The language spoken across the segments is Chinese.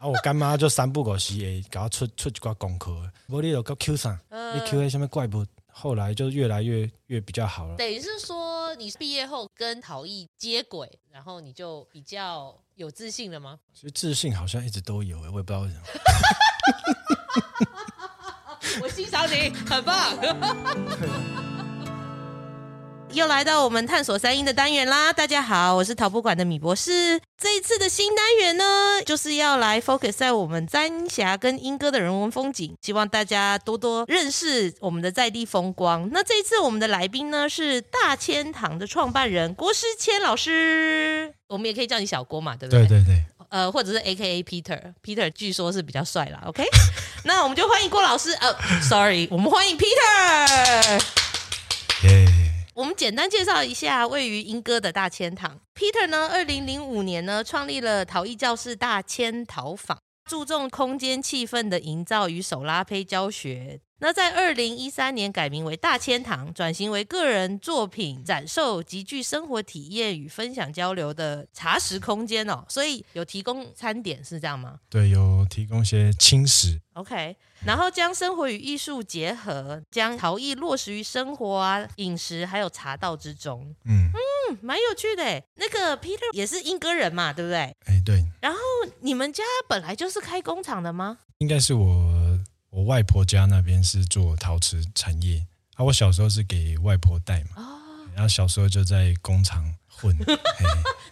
啊，我干妈就三不五时会给我出出一挂功课，无你就搁 Q 上，你 QA 什么怪物，后来就越来越越比较好了。等于是说，你毕业后跟陶艺接轨，然后你就比较有自信了吗？其实自信好像一直都有，我也不知道为什么。我欣赏你，很棒。又来到我们探索三英的单元啦！大家好，我是陶博馆的米博士。这一次的新单元呢，就是要来 focus 在我们三峡跟莺歌的人文风景，希望大家多多认识我们的在地风光。那这一次我们的来宾呢，是大千堂的创办人郭诗谦老师，我们也可以叫你小郭嘛，对不对？对对对。呃，或者是 AKA Peter，Peter 据说是比较帅啦。OK，那我们就欢迎郭老师。呃，Sorry，我们欢迎 Peter。Yeah. 我们简单介绍一下位于英歌的大千堂。Peter 呢，二零零五年呢创立了陶艺教室大千陶坊，注重空间气氛的营造与手拉胚教学。那在二零一三年改名为大千堂，转型为个人作品展售、极具生活体验与分享交流的茶食空间哦。所以有提供餐点是这样吗？对，有提供一些轻食。OK，然后将生活与艺术结合，将陶艺落实于生活啊、饮食还有茶道之中。嗯嗯，蛮有趣的。那个 Peter 也是英歌人嘛，对不对？哎，对。然后你们家本来就是开工厂的吗？应该是我。我外婆家那边是做陶瓷产业啊，我小时候是给外婆带嘛，哦、然后小时候就在工厂混。嘿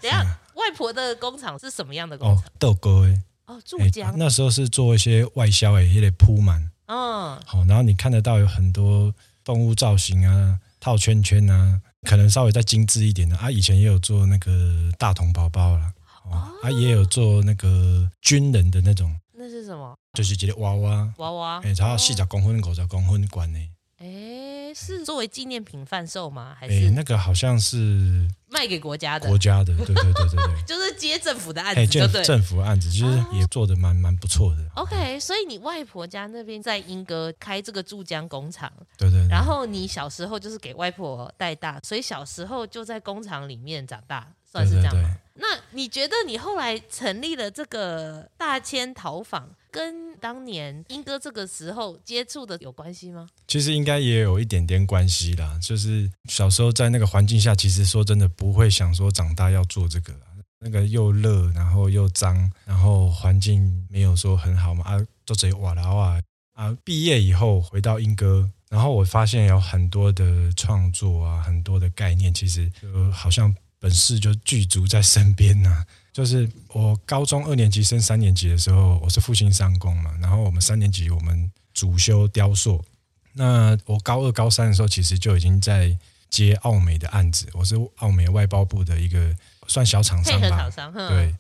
等下，外婆的工厂是什么样的工厂？哦，豆哥哎，哦，注浆。那时候是做一些外销哎，也得铺满。嗯，好，然后你看得到有很多动物造型啊，套圈圈啊，可能稍微再精致一点的啊。以前也有做那个大童宝宝啦，哦，啊，也有做那个军人的那种。那是什么？就是一个娃娃，娃娃，哎，它四十公分、五十公分管呢。哎，是作为纪念品贩售吗？还是那个好像是卖给国家的？国家的，对对对对对，就是接政府的案子，对政府案子，就是也做的蛮蛮不错的。OK，所以你外婆家那边在英歌开这个注浆工厂，对对。然后你小时候就是给外婆带大，所以小时候就在工厂里面长大，算是这样吗？那你觉得你后来成立了这个大千陶坊，跟当年英哥这个时候接触的有关系吗？其实应该也有一点点关系啦。就是小时候在那个环境下，其实说真的不会想说长大要做这个。那个又热，然后又脏，然后环境没有说很好嘛。啊，做这瓦拉瓦啊，毕业以后回到英哥，然后我发现有很多的创作啊，很多的概念，其实就好像。本事就具足在身边呐、就是我高中二年级升三年级的时候，我是复兴商工嘛，然后我们三年级我们主修雕塑，那我高二高三的时候，其实就已经在接奥美的案子，我是奥美外包部的一个算小厂商吧，对，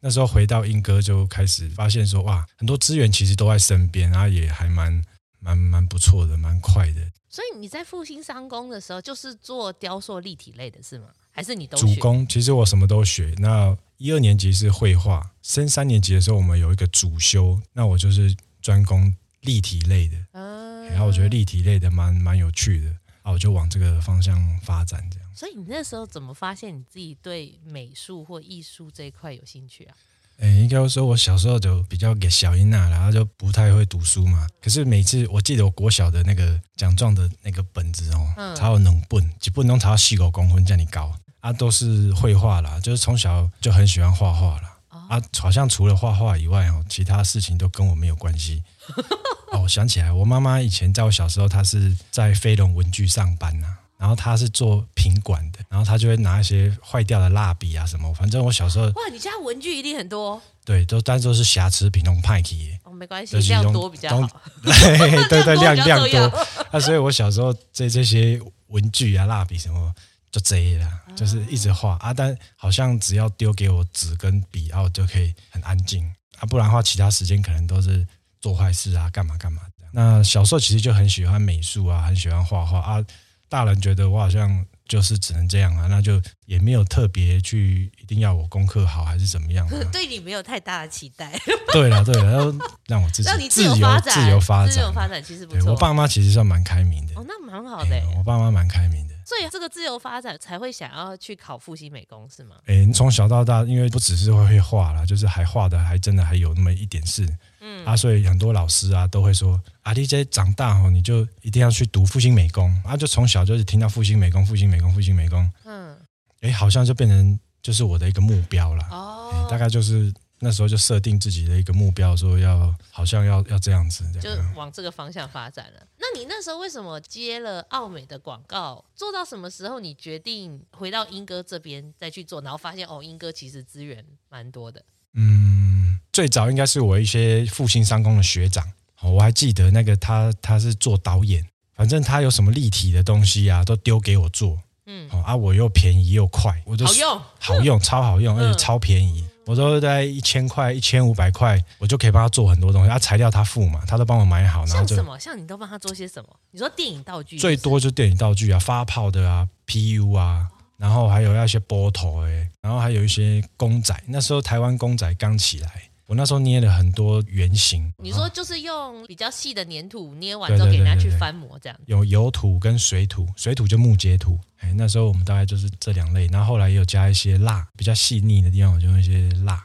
那时候回到英哥就开始发现说哇，很多资源其实都在身边，然后也还蛮蛮蛮不错的，蛮快的。所以你在复兴商工的时候，就是做雕塑立体类的是吗？还是你都主攻？其实我什么都学。那一二年级是绘画，升三年级的时候我们有一个主修，那我就是专攻立体类的。嗯，然后我觉得立体类的蛮蛮有趣的，啊，我就往这个方向发展这样。所以你那时候怎么发现你自己对美术或艺术这一块有兴趣啊？哎，应该说，我小时候就比较给小音娜，然后就不太会读书嘛。可是每次我记得我国小的那个奖状的那个本子哦，嗯、才有两本，几本都才有四五公分这样高啊，都是绘画啦，就是从小就很喜欢画画啦。哦、啊，好像除了画画以外哦，其他事情都跟我没有关系。哦，我想起来，我妈妈以前在我小时候，她是在飞龙文具上班呐、啊。然后她是做品管的，然后她就会拿一些坏掉的蜡笔啊什么，反正我小时候哇，你家文具一定很多，对，都但都是瑕疵品，那种派系哦，没关系，量多比较好，对对对，量量多，那所以我小时候这这些文具啊、蜡笔什么就这了，就是一直画啊，但好像只要丢给我纸跟笔，然后就可以很安静啊，不然的话其他时间可能都是做坏事啊，干嘛干嘛的。那小时候其实就很喜欢美术啊，很喜欢画画啊。大人觉得我好像就是只能这样啊，那就也没有特别去一定要我功课好还是怎么样，对你没有太大的期待。对了对了，然后让我自己让你自由发展，自由发展，自由发展其实不错。我爸妈其实算蛮开明的。哦，那蛮好的。我爸妈蛮开明的。所以这个自由发展才会想要去考复兴美工是吗？哎，你从小到大，因为不只是会画啦，就是还画的还真的还有那么一点事。嗯啊，所以很多老师啊都会说，啊，DJ 长大哦，你就一定要去读复兴美工啊，就从小就是听到复兴美工、复兴美工、复兴美工。嗯，哎，好像就变成就是我的一个目标了。哦，大概就是。那时候就设定自己的一个目标，说要好像要要这样子，就往这个方向发展了。那你那时候为什么接了奥美的广告？做到什么时候你决定回到英哥这边再去做？然后发现哦，英哥其实资源蛮多的。嗯，最早应该是我一些复兴商工的学长，我还记得那个他他是做导演，反正他有什么立体的东西啊，都丢给我做。嗯，啊，我又便宜又快，我就好用，好用，超好用，而且超便宜。我都在一千块、一千五百块，我就可以帮他做很多东西。啊，材料他付嘛，他都帮我买好。然后像什么？像你都帮他做些什么？你说电影道具？最多就电影道具啊，发泡的啊，PU 啊，然后还有那些波头诶，然后还有一些公仔。那时候台湾公仔刚起来，我那时候捏了很多原型。你说就是用比较细的粘土捏完之后，给人家去翻模这样。有油土跟水土，水土就木结土。哎，那时候我们大概就是这两类，然后后来也有加一些蜡，比较细腻的地方，我就用一些蜡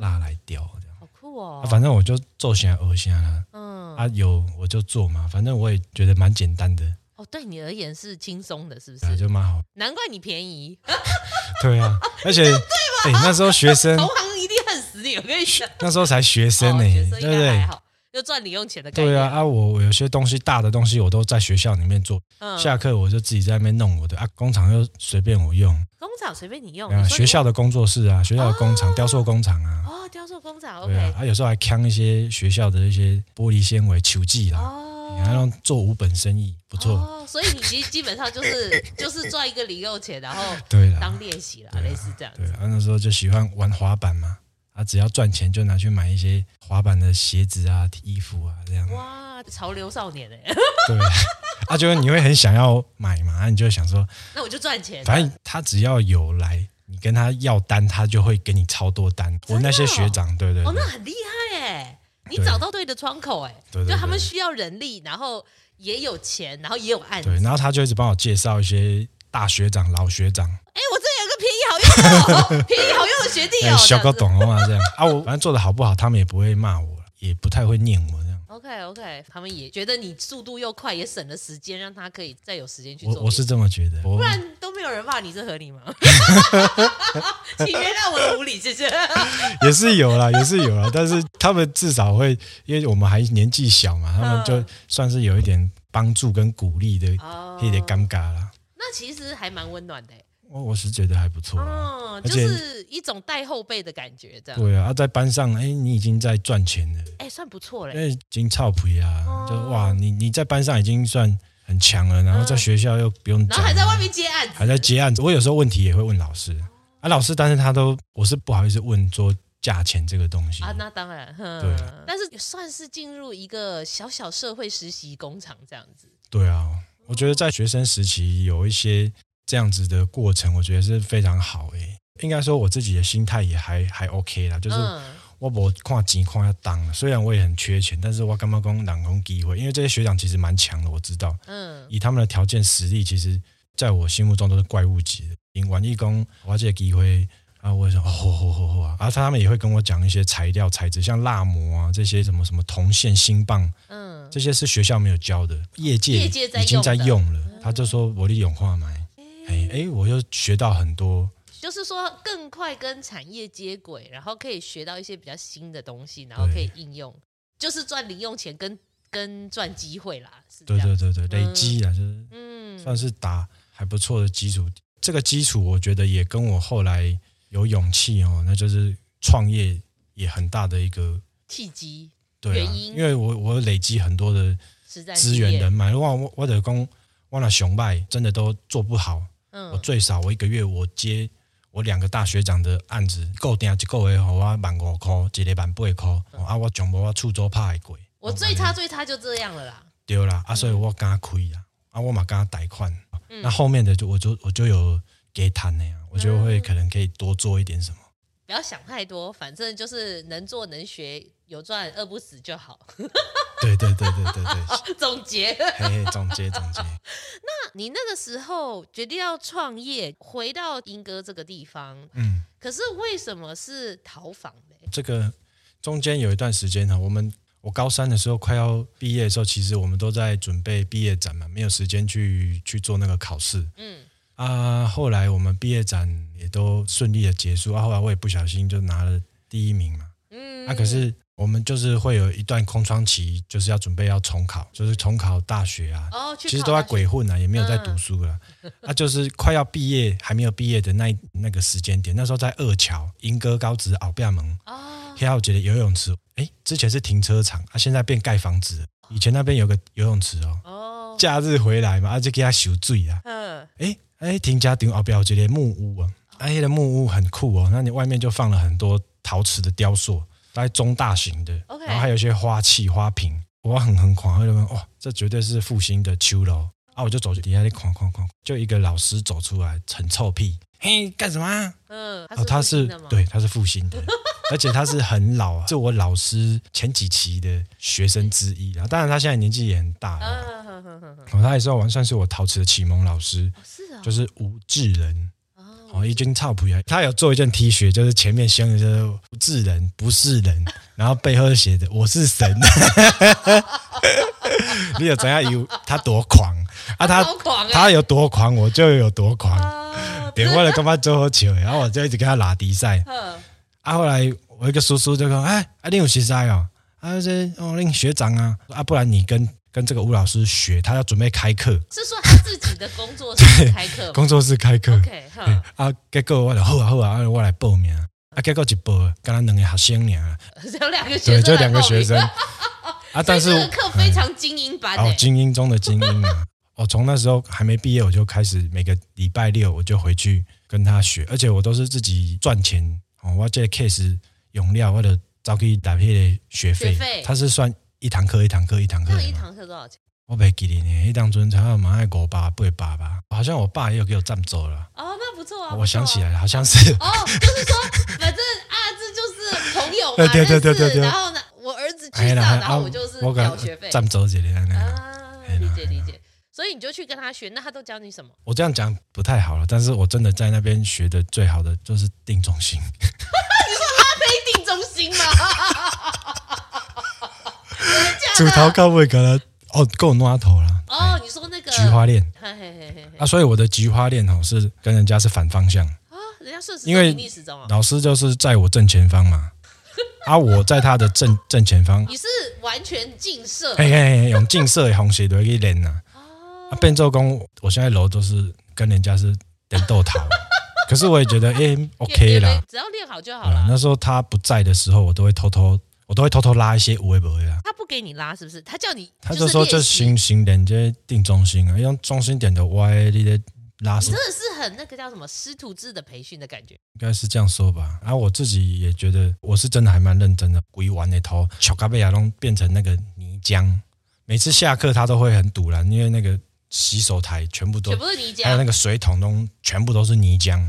蜡来雕，这样。好酷哦！啊、反正我就做起来恶心了。嗯，啊有我就做嘛，反正我也觉得蛮简单的。哦，对你而言是轻松的，是不是？啊、就蛮好。难怪你便宜。对啊，而且哎，那时候学生 同行一定恨死你，我跟你讲。那时候才学生呢、欸，哦、对不对？就赚零用钱的概念。对啊，啊，我有些东西大的东西我都在学校里面做，嗯、下课我就自己在那边弄我的啊，工厂又随便我用。工厂随便你用。啊，学校的工作室啊，学校的工厂、哦、雕塑工厂啊。哦，雕塑工厂对啊。啊，有时候还扛一些学校的一些玻璃纤维球技啦，哦，然后做五本生意不错。哦，所以你其实基本上就是 就是赚一个零用钱，然后对当练习了，类似这样子。对啊，那时候就喜欢玩滑板嘛。啊，只要赚钱就拿去买一些滑板的鞋子啊、衣服啊，这样。哇，潮流少年哎。对，啊，就是你会很想要买嘛，你就想说，那我就赚钱。反正他只要有来，你跟他要单，他就会给你超多单。我那些学长，对对，哦，那很厉害哎，你找到对的窗口哎，对，就他们需要人力，然后也有钱，然后也有案子，对，然后他就一直帮我介绍一些大学长、老学长。哎，我这有个便宜好用的，便宜好用的学弟哦，小哥懂了吗？这样啊，我反正做的好不好，他们也不会骂我，也不太会念我这样。OK OK，他们也觉得你速度又快，也省了时间，让他可以再有时间去做。我是这么觉得，不然都没有人骂你，这合理吗？请原谅我的无理，谢谢。也是有啦，也是有啦，但是他们至少会，因为我们还年纪小嘛，他们就算是有一点帮助跟鼓励的，有点尴尬啦。那其实还蛮温暖的。我我是觉得还不错，哦，就是一种带后辈的感觉，这样。对啊，在班上，哎，你已经在赚钱了，哎，算不错嘞。因为金臭皮啊，就哇，你你在班上已经算很强了，然后在学校又不用，然后还在外面接案子，还在接案子。我有时候问题也会问老师啊，老师，但是他都我是不好意思问说价钱这个东西啊，那当然，对，但是也算是进入一个小小社会实习工厂这样子。对啊，我觉得在学生时期有一些。这样子的过程，我觉得是非常好诶。应该说，我自己的心态也还还 OK 啦。就是我不看钱看要当，虽然我也很缺钱，但是我干嘛讲两空机会？因为这些学长其实蛮强的，我知道。嗯，以他们的条件实力，其实在我心目中都是怪物级的。因玩义工，我这个机会啊，我说哦吼吼吼啊，然后他们也会跟我讲一些材料材质，像蜡膜啊这些什么什么铜线、锌棒，嗯，这些是学校没有教的，业界已经在用了。他就说我的永化买。哎哎，我又学到很多，就是说更快跟产业接轨，然后可以学到一些比较新的东西，然后可以应用，就是赚零用钱跟跟赚机会啦。是对对对对，累积啊，嗯、就是嗯，算是打还不错的基础。这个基础我觉得也跟我后来有勇气哦，那就是创业也很大的一个契机，对啊，因为我我累积很多的资源人脉，我我我的工，我那熊拜真的都做不好。嗯、我最少我一个月我接我两个大学长的案子，固定一个月好我万五块，一个万八块，嗯、啊我全部我出租拍过。我最差最差就这样了啦。对啦，啊所以我敢开啦，啊我嘛敢贷款，嗯、那后面的就我就我就有给谈那样，我就会可能可以多做一点什么。不要想太多，反正就是能做能学，有赚饿不死就好。对对对对对对，总结，嘿嘿，总结总结。那你那个时候决定要创业，回到英哥这个地方，嗯，可是为什么是逃房呢？这个中间有一段时间呢，我们我高三的时候快要毕业的时候，其实我们都在准备毕业展嘛，没有时间去去做那个考试。嗯啊，后来我们毕业展也都顺利的结束啊，后来我也不小心就拿了第一名嘛。嗯，啊，可是。我们就是会有一段空窗期，就是要准备要重考，就是重考大学啊。哦，其实都在鬼混啊，也没有在读书了。嗯、啊，就是快要毕业还没有毕业的那那个时间点，那时候在二桥莺歌高职后壁门。哦，还有觉得游泳池，哎，之前是停车场啊，现在变盖房子。以前那边有个游泳池哦。哦。假日回来嘛，啊就给他修水啊。嗯。哎哎，停家顶后壁有一个木屋啊，哎，那个木屋很酷哦，那你外面就放了很多陶瓷的雕塑。大概中大型的，Okay. 然后还有一些花器、花瓶，我很很狂，他就问哇，这绝对是复兴的秋楼啊！我就走去底下那狂狂狂，就一个老师走出来，很臭屁，嘿，干什么？嗯，哦，他是对，他是复兴的，而且他是很老啊，是我老师前几期的学生之一啊。当然他现在年纪也很大了，哦，他也算完算是我陶瓷的启蒙老师，是啊，就是吴志仁。哦，一样。他有做一件 T 恤，就是前面写的就是“不是人，不是人”，然后背后写的“我是神”。你有怎样有他多狂啊？他他有多狂，我就有多狂。点过来干嘛做好球？然后我就一直跟他拉比赛。啊，后来我一个叔叔就说：“哎，啊，你有学赛哦？啊，这哦，你学长啊？啊，不然你跟。”跟这个吴老师学，他要准备开课，是说他自己的工作室开课，工作室开课。OK，啊，结果我就好啊好啊，我来报名。啊，结果一报，跟他两个学生俩，只有两个学生，对，就两个学生。啊，但是这个课非常精英班，哦，精英中的精英啊！我从那时候还没毕业，我就开始每个礼拜六我就回去跟他学，而且我都是自己赚钱哦。我这 case 用料，我就找去打片的学费，他是算。一堂课一堂课一堂课，那一堂课多少钱？我没记得呢，一堂尊才要买五百八百吧，好像我爸也有给我赞助了。哦，那不错啊。我想起来了，好像是。哦，就是说，反正啊，这就是朋友嘛，对对对对对对。然后呢，我儿子去上，然后我就是交学费，赞助这里啊，理解理解。所以你就去跟他学，那他都教你什么？我这样讲不太好了，但是我真的在那边学的最好的就是定中心。你说他可以定中心吗？主头高不会给他哦，够拿头了。哦，你说那个菊花链，嘿嘿嘿嘿啊，所以我的菊花链哦是跟人家是反方向啊，人家是因为老师就是在我正前方嘛，啊，我在他的正正前方，你是完全近摄，嘿嘿嘿，用近摄的方式来去练呐。啊，变奏功，我现在楼都是跟人家是点豆桃，可是我也觉得哎，OK 啦，只要练好就好了。那时候他不在的时候，我都会偷偷。我都会偷偷拉一些五位不会啊。他不给你拉是不是？他叫你，他就说就行行点这定中心啊，用中心点的歪你的拉。你真的是很那个叫什么师徒制的培训的感觉，应该是这样说吧。然后我自己也觉得我是真的还蛮认真的，鬼玩那头巧克力亚龙变成那个泥浆，每次下课他都会很堵然，因为那个洗手台全部都全部是泥浆，还有那个水桶都全部都是泥浆。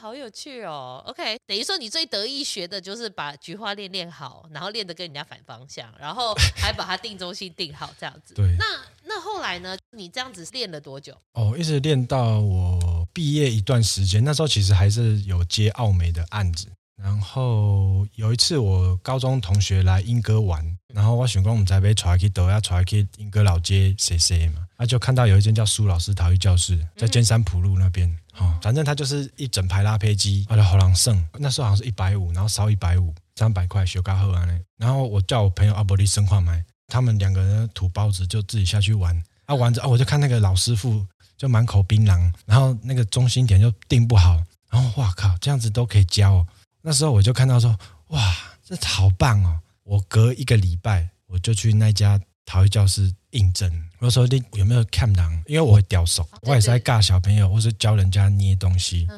好有趣哦，OK，等于说你最得意学的就是把菊花练练好，然后练得跟人家反方向，然后还把它定中心定好这样子。对，那那后来呢？你这样子练了多久？哦，一直练到我毕业一段时间，那时候其实还是有接奥美的案子。然后有一次我高中同学来莺歌玩，然后我想讲我们在被传去都要传去莺歌老街谁谁嘛，他就看到有一间叫苏老师陶艺教室，在尖山埔路那边。哦，反正他就是一整排拉胚机，我就好狼剩。那时候好像是一百五，然后烧一百五，三百块修嘎后啊。然后我叫我朋友阿伯利生化买，他们两个人土包子就自己下去玩。啊，玩着啊，我就看那个老师傅就满口槟榔，然后那个中心点就定不好。然后哇靠，这样子都可以教哦。那时候我就看到说，哇，这好棒哦！我隔一个礼拜我就去那家陶艺教室应征。我说你有没有看档？因为我会雕手，我也是在尬小朋友，或是教人家捏东西。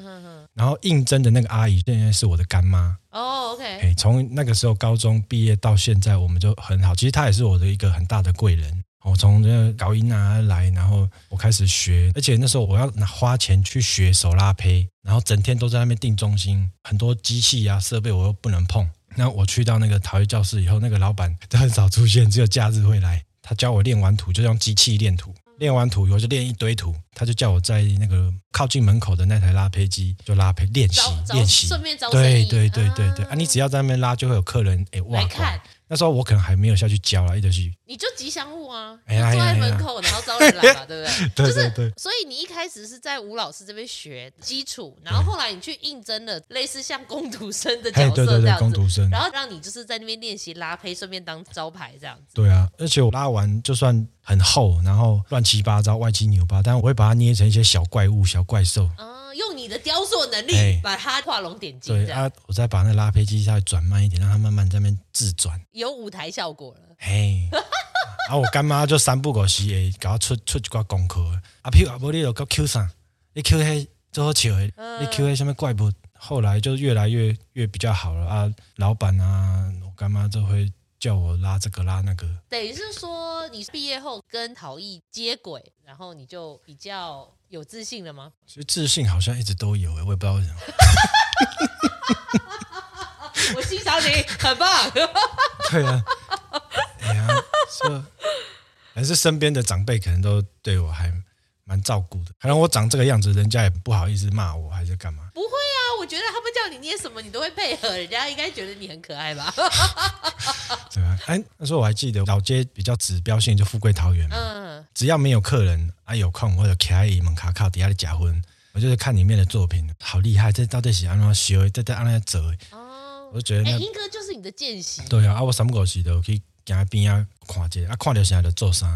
然后应征的那个阿姨现在是我的干妈。哦，OK。从那个时候高中毕业到现在，我们就很好。其实她也是我的一个很大的贵人。我从这个高音啊来，然后我开始学，而且那时候我要拿花钱去学手拉胚，然后整天都在那边定中心，很多机器啊设备我又不能碰。那我去到那个陶艺教室以后，那个老板都很少出现，只有假日会来。他教我练完图就用机器练图，练完图以后就练一堆图。他就叫我在那个靠近门口的那台拉胚机就拉胚练习练习，顺便招对对对对对啊！你只要在那边拉，就会有客人哎哇看。那时候我可能还没有下去教了，一直去。你就吉祥物啊，坐在门口，然后招人来嘛，对不对？对对对。所以你一开始是在吴老师这边学基础，然后后来你去应征了类似像工读生的角色这样子，工读生，然后让你就是在那边练习拉胚，顺便当招牌这样子。对啊，而且我拉完就算很厚，然后乱七八糟、歪七扭八，但我会把它捏成一些小怪物、小怪兽。嗯，用你的雕塑能力把它画龙点睛。对啊，我再把那拉胚机稍微转慢一点，让它慢慢在那边自转，有舞台效果了。嘿，啊，我干妈就三不五时诶，给我出出一挂功课。啊，譬如啊，无你就搞 Q 上，你 Q 迄最好笑的，你 Q 迄什么怪物？后来就越来越越比较好了啊。老板啊，我干妈就会叫我拉这个拉那个。等于是说，你毕业后跟陶艺接轨，然后你就比较有自信了吗？其实自信好像一直都有诶，我也不知道为什么。我欣赏你，很棒。对啊。哎呀，是，还是身边的长辈可能都对我还蛮照顾的。可能我长这个样子，人家也不好意思骂我，还是干嘛？不会啊，我觉得他们叫你捏什么，你都会配合，人家应该觉得你很可爱吧？对啊，哎，那时候我还记得老街比较指标性就富贵桃园嘛，嗯，只要没有客人啊，有空或者开一门卡卡底下的假婚，我就是看里面的作品，好厉害，这到底是安怎修，这在安怎折？哦，我就觉得，哎，英哥就是你的见习，对啊，啊，我三不五时都可以。在边啊，看一下啊，看到现在就做啥，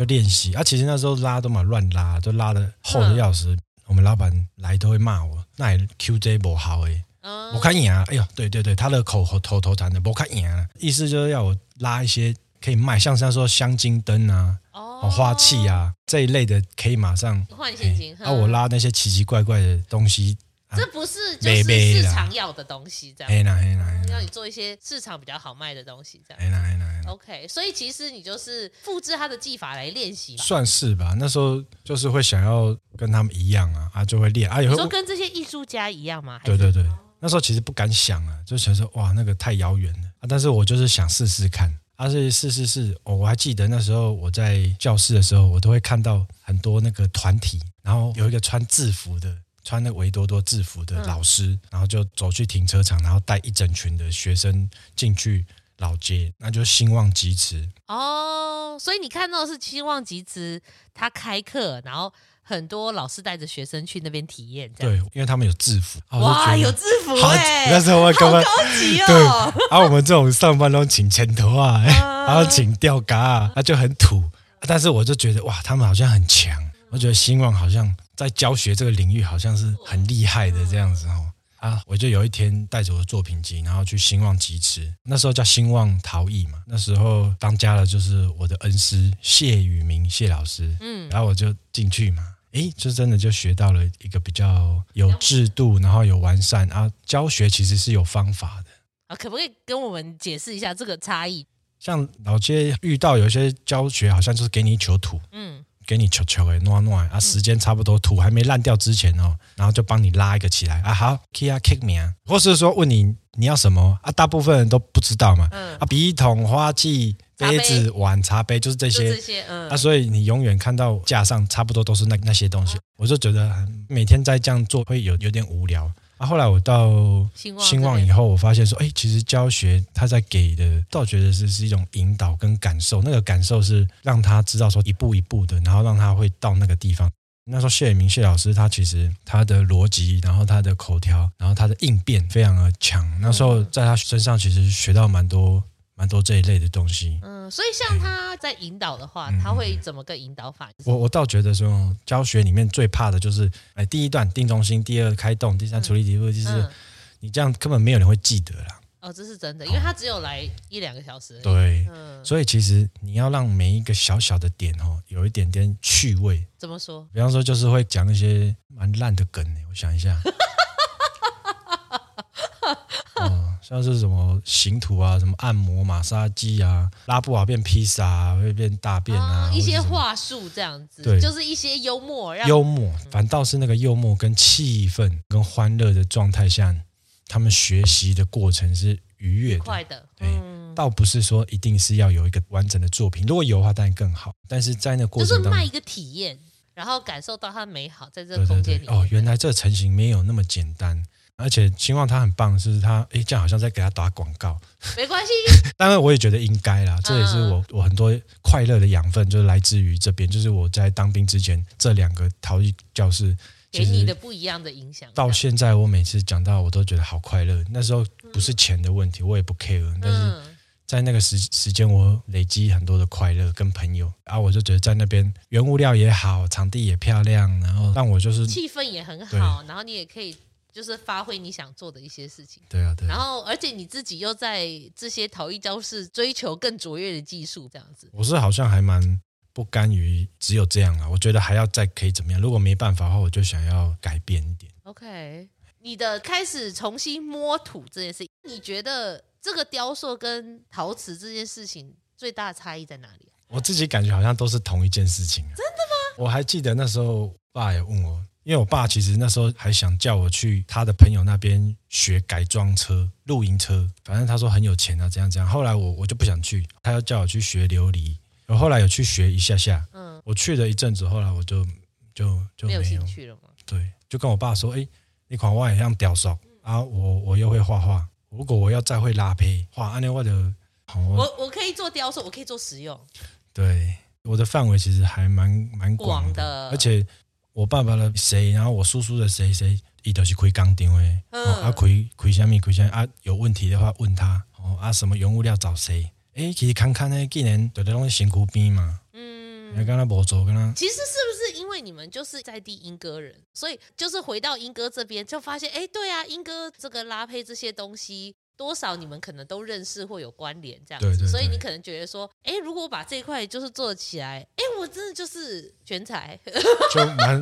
就练习啊。其实那时候拉都嘛乱拉，都拉的厚的要死。我们老板来都会骂我，那 QJ 不好诶，我看赢啊。哎呦，对对对，他的口头头禅的，我看赢啊，意思就是要我拉一些可以卖，像他说香精灯啊、哦花器啊这一类的，可以马上换现金。啊，我拉那些奇奇怪怪的东西。这不是就是市场要的东西，这样。黑啦黑啦，要你做一些市场比较好卖的东西，这样。黑啦黑啦。OK，所以其实你就是复制他的技法来练习吧。算是吧，那时候就是会想要跟他们一样啊，啊就会练啊，也会说跟这些艺术家一样吗？对对对，那时候其实不敢想啊，就想说哇那个太遥远了啊，但是我就是想试试看，啊是试试试，哦，我还记得那时候我在教室的时候，我都会看到很多那个团体，然后有一个穿制服的。穿那个维多多制服的老师，嗯、然后就走去停车场，然后带一整群的学生进去老街，那就兴旺集资哦。所以你看到的是兴旺集资，他开课，然后很多老师带着学生去那边体验。对，因为他们有制服。哇，有制服哎、欸！那时候我刚刚好高级哦。对，然后我们这种上班都请前头啊，然后请吊嘎啊，那就很土。但是我就觉得哇，他们好像很强。我觉得兴旺好像。在教学这个领域好像是很厉害的这样子哦啊！我就有一天带着我的作品集，然后去兴旺集吃，那时候叫兴旺陶艺嘛。那时候当家的就是我的恩师谢宇明谢老师，嗯，然后我就进去嘛，诶，就真的就学到了一个比较有制度，然后有完善啊，教学其实是有方法的啊。可不可以跟我们解释一下这个差异？像老街遇到有些教学，好像就是给你一球土，嗯。给你球球诶，暖暖啊，时间差不多，土还没烂掉之前哦，然后就帮你拉一个起来啊，好，Kia kick me 啊，或是说问你你要什么？啊，大部分人都不知道嘛，嗯、啊，笔筒、花器、杯。子、碗、茶杯，就是这些，这些，嗯，啊，所以你永远看到架上差不多都是那那些东西，嗯、我就觉得每天在这样做会有有点无聊。啊，后来我到兴旺以后，我发现说，哎，其实教学他在给的，倒觉得是是一种引导跟感受。那个感受是让他知道说一步一步的，然后让他会到那个地方。那时候谢明谢老师，他其实他的逻辑，然后他的口条，然后他的应变非常的强。那时候在他身上其实学到蛮多。蛮多这一类的东西，嗯，所以像他在引导的话，他会怎么个引导法？我我倒觉得说，教学里面最怕的就是，哎，第一段定中心，第二开动，第三处理题目，就是你这样根本没有人会记得啦。哦，这是真的，因为他只有来一两个小时。对，所以其实你要让每一个小小的点哦，有一点点趣味。怎么说？比方说，就是会讲一些蛮烂的梗，我想一下。像是什么行图啊，什么按摩、马杀鸡啊，拉布瓦变披萨啊，会变大便啊，哦、一些话术这样子，对，就是一些幽默，幽默，反倒是那个幽默跟气氛跟欢乐的状态下，他们学习的过程是愉悦的，快的，对，倒不是说一定是要有一个完整的作品，如果有的话当然更好，但是在那个过程就是卖一个体验，然后感受到它美好，在这个空间里面。哦，原来这成型没有那么简单。而且希望他很棒，是他哎，这样好像在给他打广告。没关系，当然我也觉得应该啦。这也是我我很多快乐的养分，就是来自于这边。就是我在当兵之前，这两个逃逸教室给你的不一样的影响。到现在，我每次讲到，我都觉得好快乐。那时候不是钱的问题，我也不 care。但是在那个时时间，我累积很多的快乐跟朋友啊，我就觉得在那边原物料也好，场地也漂亮，然后让我就是气氛也很好，然后你也可以。就是发挥你想做的一些事情，对啊，对。然后，而且你自己又在这些陶艺教室追求更卓越的技术，这样子。我是好像还蛮不甘于只有这样啊，我觉得还要再可以怎么样？如果没办法的话，我就想要改变一点。OK，你的开始重新摸土这件事情，你觉得这个雕塑跟陶瓷这件事情最大的差异在哪里？我自己感觉好像都是同一件事情啊。真的吗？我还记得那时候爸也问我。因为我爸其实那时候还想叫我去他的朋友那边学改装车、露营车，反正他说很有钱啊，这样这样。后来我我就不想去，他要叫我去学琉璃，我后来有去学一下下。嗯，我去了一阵子，后来我就就就没有，兴趣了吗？对，就跟我爸说，哎，你看我也像雕塑啊，我我又会画画，如果我要再会拉坯画，安尼我就我我，我可以做雕塑，我可以做实用。对，我的范围其实还蛮蛮广的而且。我爸爸的谁，然后我叔叔的谁谁，伊都是开工厂的，嗯、啊开开什么开什么啊，有问题的话问他，哦啊什么原物料找谁？诶，其实看看呢，既然对在拢是辛苦边嘛，嗯，跟他无做跟他。其实是不是因为你们就是在地英歌人，所以就是回到英歌这边就发现，哎，对啊，英歌这个拉胚这些东西。多少你们可能都认识或有关联这样子，对对对，所以你可能觉得说，哎，如果我把这一块就是做起来，哎，我真的就是全才，就蛮，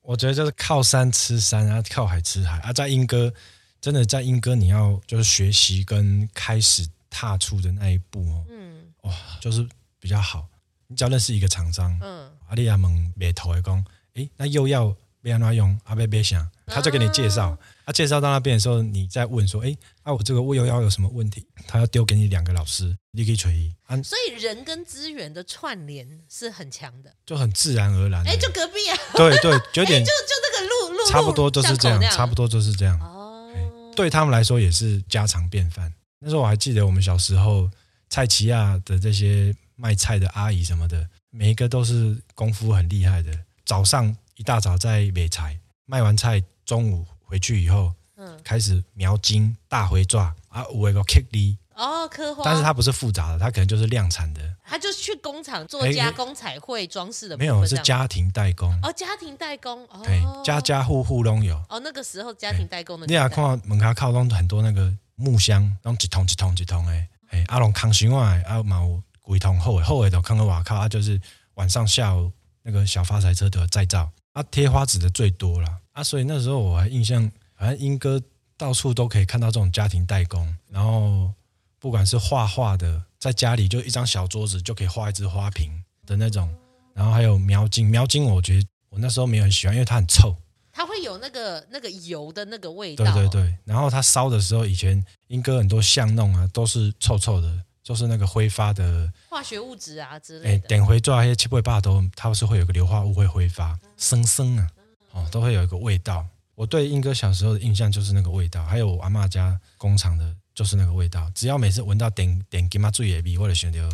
我觉得就是靠山吃山，然后靠海吃海啊。在英歌，真的在英歌，你要就是学习跟开始踏出的那一步哦，嗯，哇，就是比较好。你只要认识一个厂商，嗯，阿利亚蒙美头来讲，哎，那又要别哪用，阿贝别想，他就给你介绍。嗯他介绍到那边的时候，你再问说：“哎，啊，我这个物又要有什么问题？”他要丢给你两个老师，你可以随意。所以人跟资源的串联是很强的，就很自然而然。哎，就隔壁啊，对对，有点就就那个路路，差不多就是这样，差不多就是这样。哦，对他们来说也是家常便饭。那时候我还记得我们小时候，菜市亚的这些卖菜的阿姨什么的，每一个都是功夫很厉害的。早上一大早在卖菜，卖完菜中午。回去以后，嗯，开始描金大回抓啊，有一个刻里哦，刻花，但是它不是复杂的，它可能就是量产的。他就去工厂做加工彩绘装饰的，没有是家庭代工。哦，家庭代工哦，对，家家户户都有。哦。那个时候家庭代工的，你啊看到门口靠拢很多那个木箱，拢一桶一桶一桶诶，哎，阿龙扛箱外啊，冇几桶厚诶，厚诶都扛到外口啊，就是晚上下午那个小发财车的再造。啊，贴花纸的最多了。啊，所以那时候我还印象，反正英哥到处都可以看到这种家庭代工，然后不管是画画的，在家里就一张小桌子就可以画一只花瓶的那种，然后还有描金，描金我觉得我那时候没有很喜欢，因为它很臭，它会有那个那个油的那个味道。对对对，然后它烧的时候，以前英哥很多巷弄啊都是臭臭的，就是那个挥发的化学物质啊之类的。哎，点回做那些七八八都，它是会有个硫化物会挥发，生生啊。哦，都会有一个味道。我对英哥小时候的印象就是那个味道，还有我阿嬷家工厂的，就是那个味道。只要每次闻到点点金妈最野味，或者选择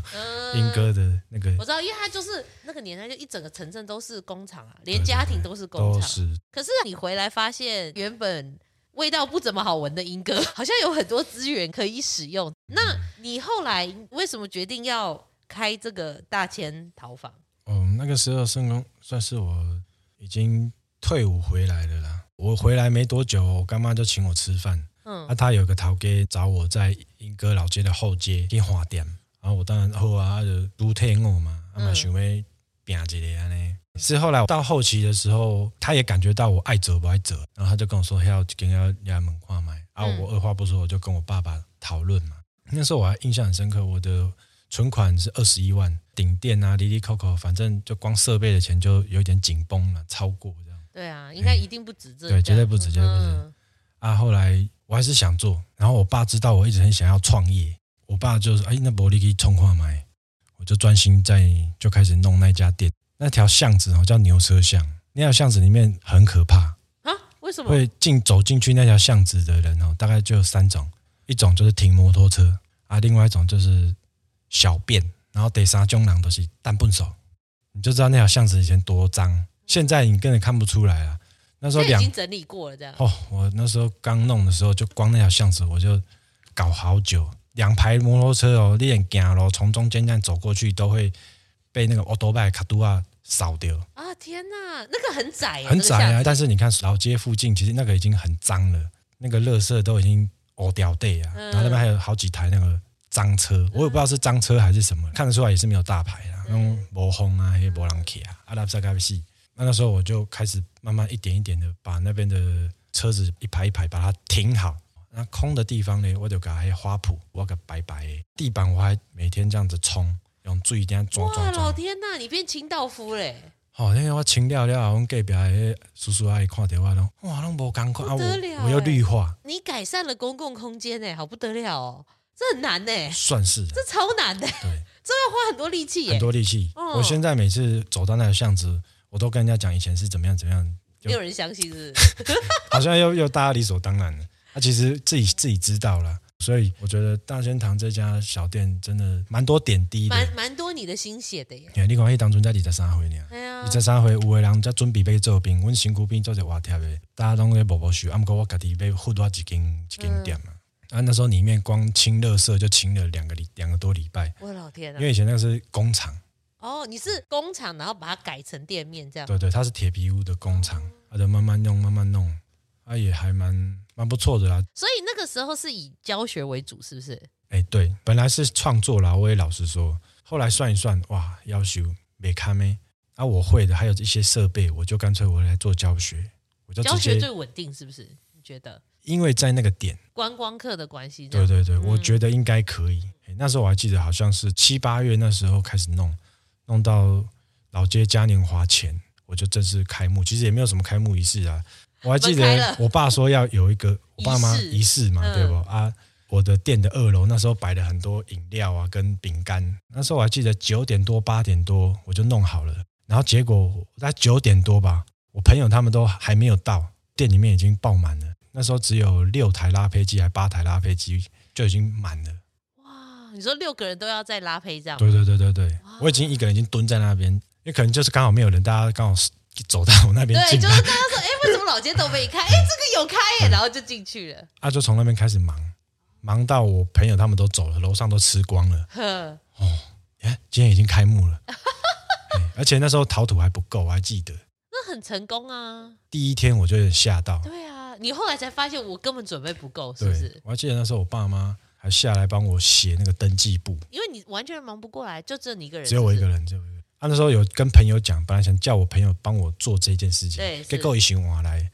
英哥的那个，我知道，因为他就是那个年代，就一整个城镇都是工厂啊，连家庭都是工厂。都是。可是你回来发现，原本味道不怎么好闻的英哥，好像有很多资源可以使用。那你后来为什么决定要开这个大千陶坊？嗯，那个时候圣公算是我已经。退伍回来了啦，我回来没多久，我干妈就请我吃饭。嗯，啊，他有个陶哥找我在英哥老街的后街去花店，然后我当然好啊，就都退我嘛，啊嘛想要拼一个安尼。是后来到后期的时候，他也感觉到我爱折不爱折，然后他就跟我说要跟要要来门框买。啊，我二话不说我就跟我爸爸讨论嘛。那时候我还印象很深刻，我的存款是二十一万，顶店啊，哩哩扣扣，反正就光设备的钱就有点紧绷了，超过。对啊，应该一定不止这。对，绝对不止，绝对不止。嗯、啊，后来我还是想做，然后我爸知道我一直很想要创业，我爸就说：“哎，那伯利可以冲化买。”我就专心在就开始弄那家店。那条巷子哦，叫牛车巷，那条巷子里面很可怕啊？为什么？会进走进去那条巷子的人哦，大概就有三种。一种就是停摩托车啊，另外一种就是小便，然后第三种人都是单笨手，你就知道那条巷子以前多脏。现在你根本看不出来啊。那时候两已经整理过了，这样。哦，我那时候刚弄的时候，就光那条巷子我就搞好久，两排摩托车哦，练行咯，从中间这样走过去都会被那个奥多拜卡杜啊扫掉。啊天哪，那个很窄，很窄啊！但是你看老街附近，其实那个已经很脏了，那个垃圾都已经。哦，掉地啊！然后那边还有好几台那个脏车，我也不知道是脏车还是什么，看得出来也是没有大牌啊，那种摩风啊，黑波浪 K 啊，阿拉斯加西。那那时候我就开始慢慢一点一点的把那边的车子一排一排把它停好，那空的地方呢，我就给它花圃，挖个白白的地板，我还每天这样子冲，用注意点装装。哇，老天呐，你变清道夫嘞！哦，那天我清掉了，我隔壁的叔叔阿姨看到我拢，哇，拢无感觉啊！我我要绿化，你改善了公共空间呢，好不得了哦，这很难呢，算是，这超难的，对，这要花很多力气，很多力气。我现在每次走到那个巷子，我都跟人家讲以前是怎么样怎么样，没有人相信是，好像又又大家理所当然了，他其实自己自己知道了。所以我觉得大仙堂这家小店真的蛮多点滴的，蛮蛮多你的心血的耶。你讲，迄当初在二十三回呢，二十三回有的人在准备要做兵，阮身躯边做一瓦贴的，大家拢在默默收。啊，不过我家己要付多几间一间店嘛。啊，那时候里面光清垃圾就清了两个礼两个多礼拜。我老天啊！因为以前那个是工厂。哦，你是工厂，然后把它改成店面这样。对对，它是铁皮屋的工厂，它就慢慢弄，慢慢弄。啊，也还蛮蛮不错的啦。所以那个时候是以教学为主，是不是？哎，对，本来是创作啦。我也老实说，后来算一算，哇，要求没看没啊，我会的，还有一些设备，我就干脆我来做教学。我就教学最稳定，是不是？你觉得？因为在那个点，观光客的关系。对对对，嗯、我觉得应该可以。那时候我还记得，好像是七八月那时候开始弄，弄到老街嘉年华前，我就正式开幕。其实也没有什么开幕仪式啊。我还记得我爸说要有一个 我爸妈仪式嘛，对不？啊，我的店的二楼那时候摆了很多饮料啊跟饼干，那时候我还记得九点多八点多我就弄好了，然后结果在九点多吧，我朋友他们都还没有到，店里面已经爆满了。那时候只有六台拉胚机还八台拉胚机就已经满了。哇，你说六个人都要在拉坯这样？对对对对对，我已经一个人已经蹲在那边，因为可能就是刚好没有人，大家刚好走到我那边对，就是大家说，哎，为什么老街都没开？哎，这个有开耶，然后就进去了。啊，就从那边开始忙，忙到我朋友他们都走了，楼上都吃光了。呵，哦，哎，今天已经开幕了，而且那时候陶土还不够，我还记得。那很成功啊！第一天我就有点吓到。对啊，你后来才发现我根本准备不够，是不是？我还记得那时候我爸妈还下来帮我写那个登记簿，因为你完全忙不过来，就只有你一个人，只有我一个人，只有。他、啊、那时候有跟朋友讲，本来想叫我朋友帮我做这件事情，给够一行我来，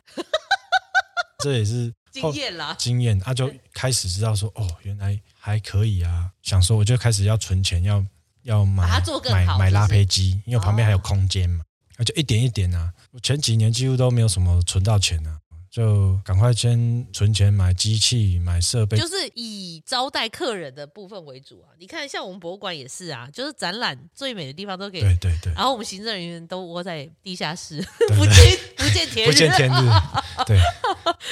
这也是 经验啦，经验，他、啊、就开始知道说，哦，原来还可以啊，想说我就开始要存钱，要要买买买拉胚机，因为旁边还有空间嘛，那、哦、就一点一点啊，我前几年几乎都没有什么存到钱啊。就赶快先存钱买机器、买设备，就是以招待客人的部分为主啊。你看，像我们博物馆也是啊，就是展览最美的地方都给对对对，然后我们行政人员都窝在地下室，不见不见天日，不见天日，对，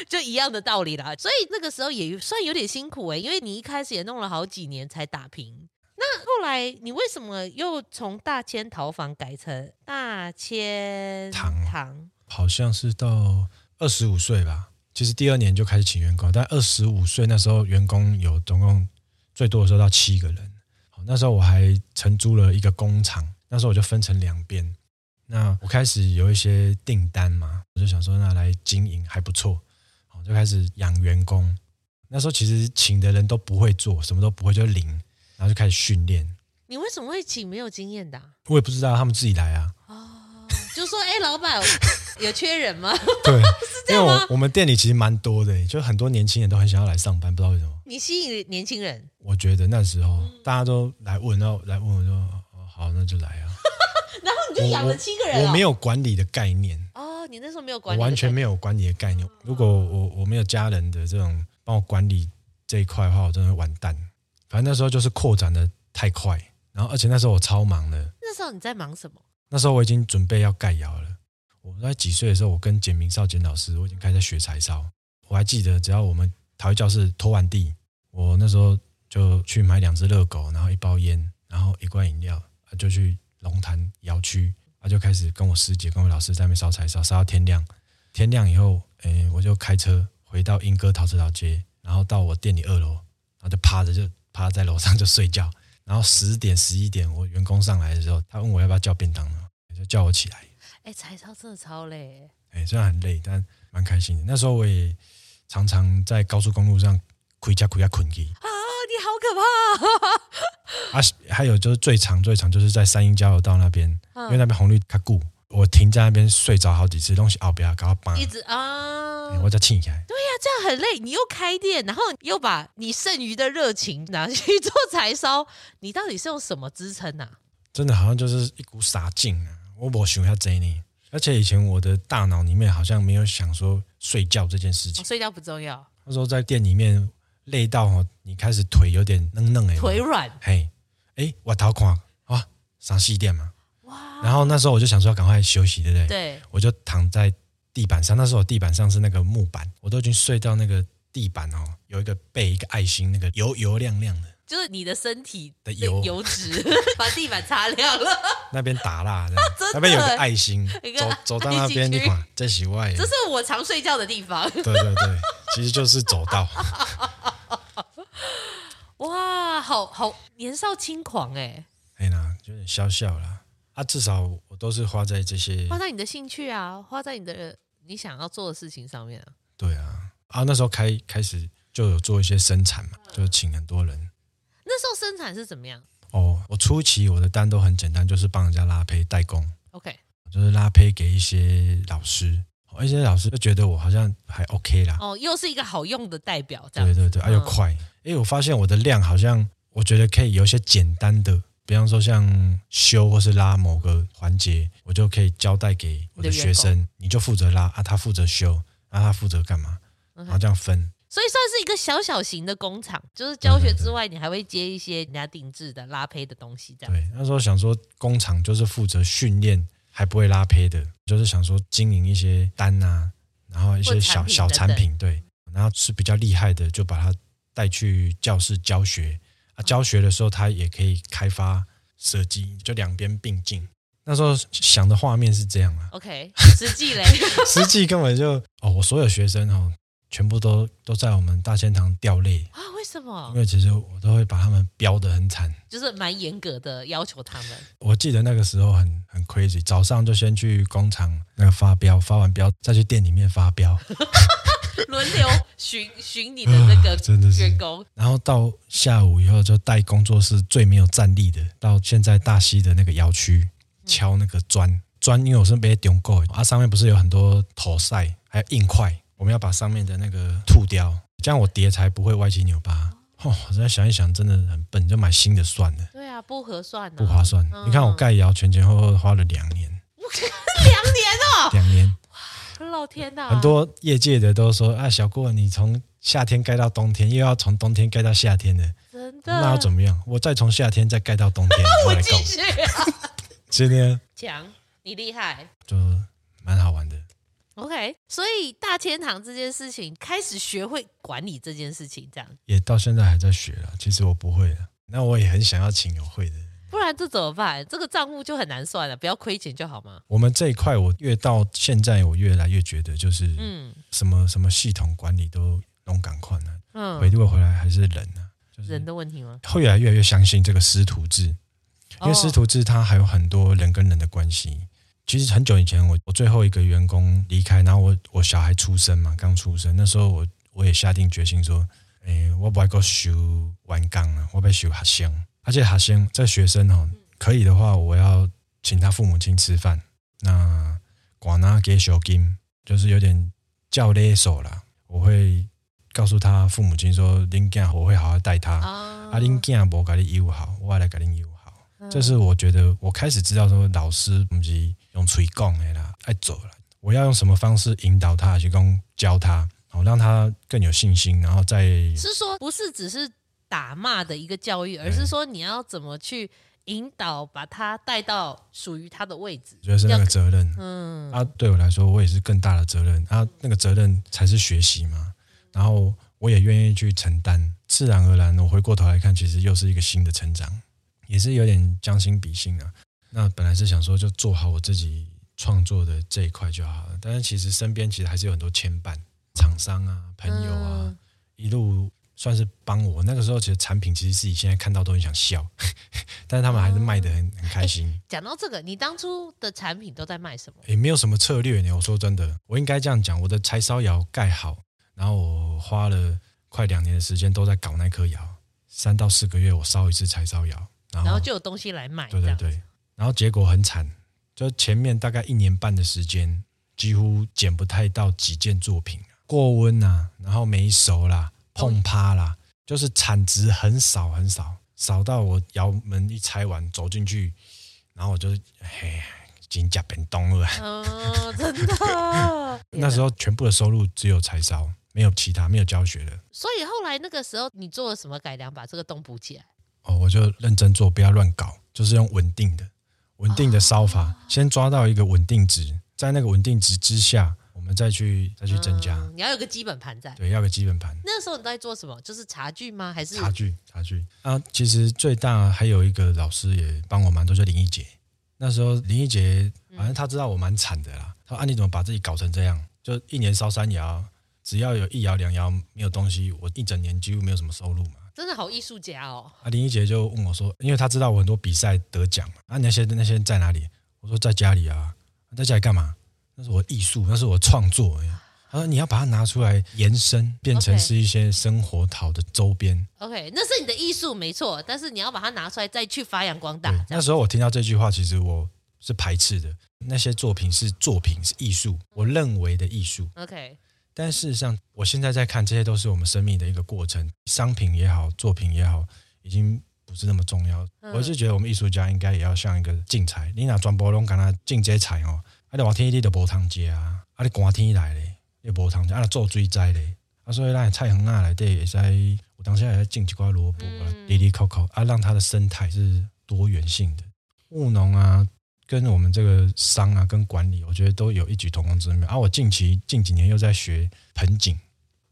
就一样的道理啦。所以那个时候也算有点辛苦哎、欸，因为你一开始也弄了好几年才打平。那后来你为什么又从大千陶房改成大千堂？堂好像是到。二十五岁吧，其实第二年就开始请员工，但二十五岁那时候员工有总共最多的时候到七个人。好，那时候我还承租了一个工厂，那时候我就分成两边。那我开始有一些订单嘛，我就想说那来经营还不错，好，就开始养员工。那时候其实请的人都不会做，什么都不会，就零，然后就开始训练。你为什么会请没有经验的啊？我也不知道，他们自己来啊。就说：“哎、欸，老板，有缺人吗？”对，因为我我们店里其实蛮多的，就很多年轻人都很想要来上班，不知道为什么。你吸引年轻人？我觉得那时候大家都来问，然后来问我说：“哦，好，那就来啊。”然后你就养了七个人我。我没有管理的概念。哦，你那时候没有管理，完全没有管理的概念。如果我我没有家人的这种帮我管理这一块的话，我真的会完蛋。反正那时候就是扩展的太快，然后而且那时候我超忙的。那时候你在忙什么？那时候我已经准备要盖窑了。我在几岁的时候，我跟简明少简老师，我已经开始学柴烧。我还记得，只要我们陶艺教室拖完地，我那时候就去买两只热狗，然后一包烟，然后一罐饮料，就去龙潭窑区，他就开始跟我师姐、跟我老师在那边烧柴烧，烧到天亮。天亮以后，诶，我就开车回到莺歌陶瓷岛街，然后到我店里二楼，然后就趴着就。趴在楼上就睡觉，然后十点十一点，我员工上来的时候，他问我要不要叫便当呢，就叫我起来。哎，柴烧真的超累，哎，虽然很累，但蛮开心的。那时候我也常常在高速公路上亏家亏家困去啊，你好可怕啊！还有就是最长最长就是在三鹰交流道那边，因为那边红绿卡固，我停在那边睡着好几次，东西哦不要搞到崩，一直啊，我再气起来。对呀、啊，这样很累。你又开店，然后又把你剩余的热情拿去做 柴烧，你到底是用什么支撑啊？真的好像就是一股傻劲啊！我没想要这呢，而且以前我的大脑里面好像没有想说睡觉这件事情。哦、睡觉不重要。那时候在店里面累到哦，你开始腿有点嫩嫩哎，腿软。嘿，哎，我头看啊，上细店嘛。哇然后那时候我就想说要赶快休息，对不对？对。我就躺在地板上，那时候我地板上是那个木板，我都已经睡到那个地板哦，有一个背一个爱心，那个油油亮亮的，就是你的身体的油油脂把地板擦亮了。那边打蜡 的，那边有个爱心，走走到那边你看，在洗外。这是我常睡觉的地方。对对对，其实就是走道。哇，好好年少轻狂哎！哎呀，有点笑笑啦。啊，至少我都是花在这些，花在你的兴趣啊，花在你的你想要做的事情上面啊。对啊，啊，那时候开开始就有做一些生产嘛，就请很多人。那时候生产是怎么样？哦，我初期我的单都很简单，就是帮人家拉胚代工。OK，就是拉胚给一些老师，一些老师就觉得我好像还 OK 啦。哦，又是一个好用的代表，这样。对对对，啊又快，因为我发现我的量好像，我觉得可以有一些简单的。比方说像修或是拉某个环节，我就可以交代给我的学生，你就负责拉啊，他负责修，啊，他负责干嘛然后这样分，所以算是一个小小型的工厂，就是教学之外，你还会接一些人家定制的拉胚的东西，这样。对，那时候想说工厂就是负责训练还不会拉胚的，就是想说经营一些单啊，然后一些小小产品，对，然后是比较厉害的，就把它带去教室教学。啊，教学的时候他也可以开发设计，就两边并进。那时候想的画面是这样啊。OK，实际嘞，实际根本就哦，我所有学生哦，全部都都在我们大仙堂掉泪啊？为什么？因为其实我都会把他们标得很惨，就是蛮严格的要求他们。我记得那个时候很很 crazy，早上就先去工厂那个发标，发完标再去店里面发标。轮流巡巡你的那个员工，啊，然后到下午以后就带工作室最没有战力的，到现在大溪的那个窑区敲那个砖砖，因为我是被丢过啊，上面不是有很多头塞，还有硬块，我们要把上面的那个吐掉，这样我叠才不会歪七扭八。哦，我现在想一想，真的很笨，就买新的算了。对啊，不合算，不划算。嗯、你看我盖窑前前后后花了两年，两年哦，两年。老天呐！很多业界的都说啊，小郭，你从夏天盖到冬天，又要从冬天盖到夏天的，真的？那要怎么样？我再从夏天再盖到冬天，我继续啊！今天强，你厉害，就。OK，所以大天堂这件事情开始学会管理这件事情，这样也到现在还在学了。其实我不会的，那我也很想要请有会的。不然这怎么办？这个账务就很难算了，不要亏钱就好吗？我们这一块，我越到现在，我越来越觉得，就是嗯，什么什么系统管理都弄赶快了。嗯，回过回来还是人呢、啊？就是人的问题吗？会越来越来越相信这个师徒制，因为师徒制它还有很多人跟人的关系。其实很久以前我，我我最后一个员工离开，然后我我小孩出生嘛，刚出生，那时候我我也下定决心说，诶，我不要修完工了，我要修学生。而且哈先这学生哦，可以的话，我要请他父母亲吃饭。那管他给小金，就是有点教勒手啦，我会告诉他父母亲说，林健我会好好带他，啊林健不给你友好，我来给你友好。这、是我觉得我开始知道说，老师不是用嘴讲的啦，爱走了，我要用什么方式引导他，去讲教他，好让他更有信心，然后再是说不是只是打骂的一个教育，而是说你要怎么去。引导把他带到属于他的位置，觉得是那个责任。嗯，啊，对我来说，我也是更大的责任。啊，那个责任才是学习嘛。然后我也愿意去承担，自然而然，我回过头来看，其实又是一个新的成长，也是有点将心比心啊。那本来是想说，就做好我自己创作的这一块就好了。但是其实身边其实还是有很多牵绊，厂商啊、朋友啊，嗯、一路。算是帮我那个时候，其实产品其实自己现在看到都很想笑，但是他们还是卖的很很开心。讲到这个，你当初的产品都在卖什么？也没有什么策略呢。我说真的，我应该这样讲：我的柴烧窑盖好，然后我花了快两年的时间都在搞那颗窑，三到四个月我烧一次柴烧窑，然后就有东西来卖。对对对，然后结果很惨，就前面大概一年半的时间，几乎捡不太到几件作品，过温呐、啊，然后没熟啦。碰趴啦，就是产值很少很少，少到我窑门一拆完走进去，然后我就嘿，金甲变东了。哦，真的。那时候全部的收入只有柴烧，没有其他，没有教学的。所以后来那个时候你做了什么改良，把这个洞补起来？哦，我就认真做，不要乱搞，就是用稳定的、稳定的烧法，哦、先抓到一个稳定值，在那个稳定值之下。我们再去再去增加，嗯，你要有个基本盘在。对，要个基本盘。那时候你在做什么？就是茶具吗？还是茶具？茶具啊，其实最大还有一个老师也帮我蛮多，叫林一杰。那时候林一杰，反正他知道我蛮惨的啦。他说：“啊，你怎么把自己搞成这样？就一年烧三窑，只要有一窑两窑没有东西，我一整年几乎没有什么收入嘛。”真的好艺术家哦。啊，林一杰就问我说：“因为他知道我很多比赛得奖嘛，啊，那些那些在哪里？”我说：“在家里啊，在家里干嘛？那是我艺术，那是我创作。”他说：“你要把它拿出来延伸，变成是一些生活陶的周边。” OK，那是你的艺术没错，但是你要把它拿出来再去发扬光大。那时候我听到这句话，其实我是排斥的。那些作品是作品，是艺术，我认为的艺术。OK，但事实上，我现在在看，这些都是我们生命的一个过程。商品也好，作品也好，已经不是那么重要。嗯、我是觉得，我们艺术家应该也要像一个竞彩，你拿转播龙跟他竞这彩哦，啊，你往天地的无通接啊，啊，你寒天来嘞。也无通啊，做水栽嘞，啊，所以咱菜园啊内底会使，我当时也在种几块萝卜，滴滴扣扣啊，让它的生态是多元性的。务农啊，跟我们这个商啊，跟管理，我觉得都有异曲同工之妙。啊，我近期近几年又在学盆景，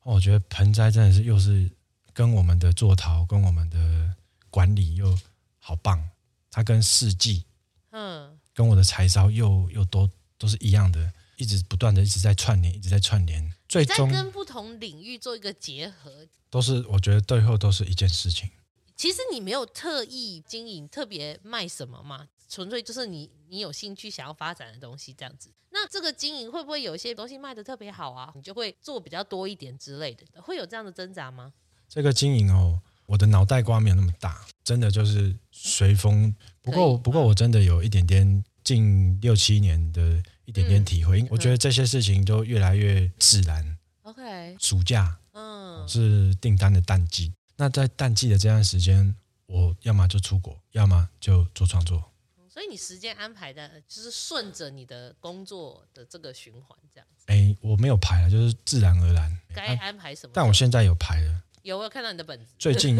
我觉得盆栽真的是又是跟我们的做陶，跟我们的管理又好棒。它跟四季，嗯，跟我的柴烧又又都都是一样的。一直不断的一直在串联，一直在串联，最终跟不同领域做一个结合，都是我觉得最后都是一件事情。其实你没有特意经营，特别卖什么嘛，纯粹就是你你有兴趣想要发展的东西这样子。那这个经营会不会有一些东西卖的特别好啊？你就会做比较多一点之类的，会有这样的挣扎吗？这个经营哦，我的脑袋瓜没有那么大，真的就是随风。不过不过我真的有一点点近六七年的。一点点体会，嗯、我觉得这些事情都越来越自然。OK，暑假，嗯，是订单的淡季。那在淡季的这段时间，我要么就出国，要么就做创作。所以你时间安排的，就是顺着你的工作的这个循环这样子。哎，我没有排了，就是自然而然。该安排什么？但我现在有排了。有，我有看到你的本子。最近，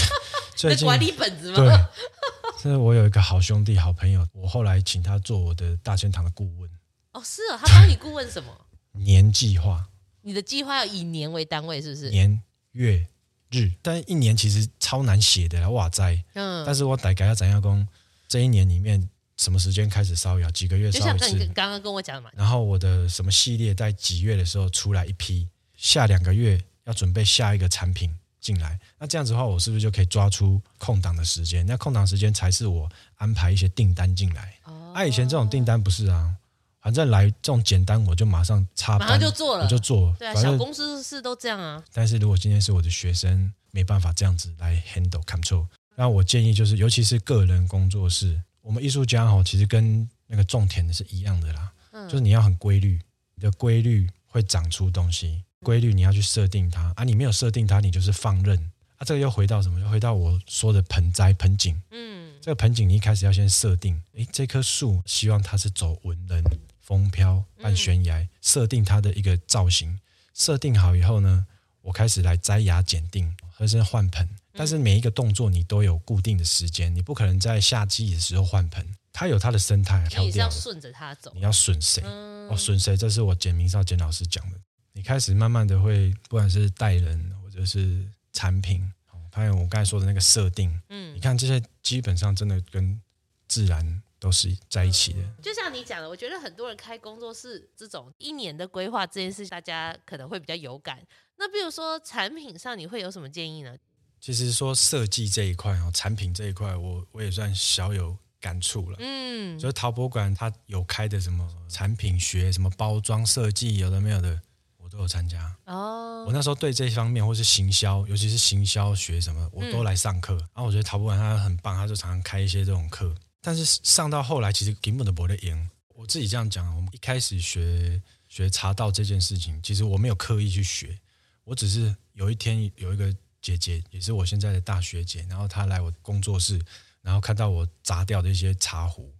最近管理本子吗？对，是我有一个好兄弟、好朋友，我后来请他做我的大仙堂的顾问。哦，是啊，他帮你顾问什么？年计划。你的计划要以年为单位，是不是？年、月、日，但一年其实超难写的，哇塞！嗯，但是我大概要怎样讲？这一年里面什么时间开始烧窑？几个月烧一次？就像你刚刚跟我讲的嘛。然后我的什么系列在几月的时候出来一批？下两个月要准备下一个产品进来。那这样子的话，我是不是就可以抓出空档的时间？那空档时间才是我安排一些订单进来。哦，啊，以前这种订单不是啊。反正来这种简单，我就马上插班，马上就做了，我就做。对啊，小公司是都这样啊。但是如果今天是我的学生，没办法这样子来 handle control。那我建议就是，尤其是个人工作室，我们艺术家哈，其实跟那个种田的是一样的啦。嗯，就是你要很规律，你的规律会长出东西，规律你要去设定它啊，你没有设定它，你就是放任啊。这个又回到什么？又回到我说的盆栽盆景。嗯，这个盆景你一开始要先设定，诶，这棵树希望它是走文人、风飘、半悬崖，设定它的一个造型。设定好以后呢，我开始来摘芽、剪定，或是换盆。但是每一个动作你都有固定的时间，你不可能在夏季的时候换盆，它有它的生态，你是要顺着它走，你要顺谁？嗯、哦，顺谁？这是我简明少简老师讲的。你开始慢慢的会，不管是带人或者是产品，还有我刚才说的那个设定，嗯，你看这些基本上真的跟自然都是在一起的。嗯、就像你讲的，我觉得很多人开工作室这种一年的规划这件事，大家可能会比较有感。那比如说产品上，你会有什么建议呢？其实说设计这一块哦，产品这一块，我我也算小有感触了。嗯，就是陶博馆它有开的什么产品学，什么包装设计，有的没有的，我都有参加。哦，我那时候对这方面或是行销，尤其是行销学什么，我都来上课。然后、嗯啊、我觉得陶博馆它很棒，它就常常开一些这种课。但是上到后来，其实根本都不会赢。我自己这样讲，我们一开始学学茶道这件事情，其实我没有刻意去学，我只是有一天有一个。姐姐也是我现在的大学姐，然后她来我工作室，然后看到我砸掉的一些茶壶，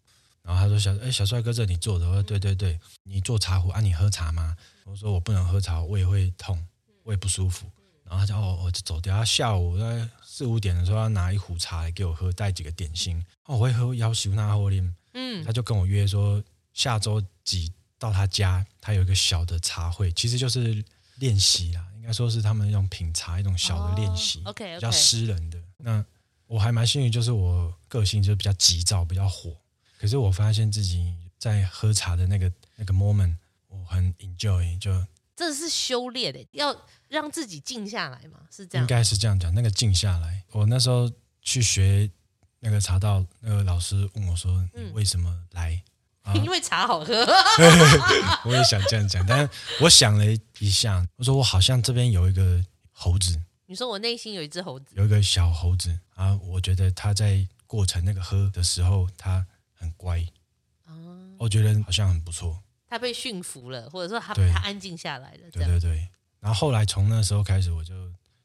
然后她说：“小哎小帅哥，这你做的？”我说：“对对对，你做茶壶啊？你喝茶吗？”我说：“我不能喝茶，胃会痛，胃不舒服。”然后她就哦，我就走掉。她下午在四五点的时候，要拿一壶茶来给我喝，带几个点心。哦，我会喝，要求那后面，嗯，他就跟我约说下周几到他家，他有一个小的茶会，其实就是练习啦。应该说是他们用品茶一种小的练习比较私人的。那我还蛮幸运，就是我个性就比较急躁，比较火。可是我发现自己在喝茶的那个那个 moment，我很 enjoy。就这是修炼的，要让自己静下来嘛？是这样？应该是这样讲。那个静下来，我那时候去学那个茶道，那个老师问我说：“你为什么来？”啊、因为茶好喝，我也想这样讲，但是我想了一下，我说我好像这边有一个猴子。你说我内心有一只猴子，有一个小猴子啊，我觉得他在过程那个喝的时候，他很乖，哦、我觉得好像很不错。他被驯服了，或者说他对他安静下来了。对对对。然后后来从那时候开始，我就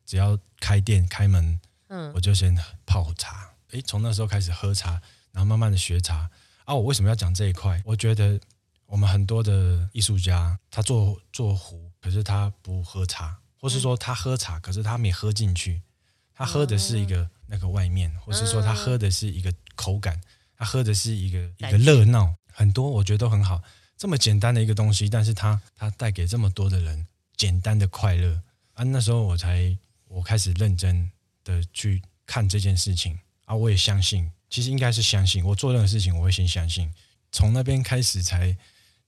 只要开店开门，嗯，我就先泡茶。哎，从那时候开始喝茶，然后慢慢的学茶。啊，我为什么要讲这一块？我觉得我们很多的艺术家，他做做壶，可是他不喝茶，或是说他喝茶，可是他没喝进去，他喝的是一个那个外面，或是说他喝的是一个口感，他喝的是一个一个热闹。很多我觉得都很好，这么简单的一个东西，但是他他带给这么多的人简单的快乐啊！那时候我才我开始认真的去看这件事情啊，我也相信。其实应该是相信我做任何事情，我会先相信。从那边开始才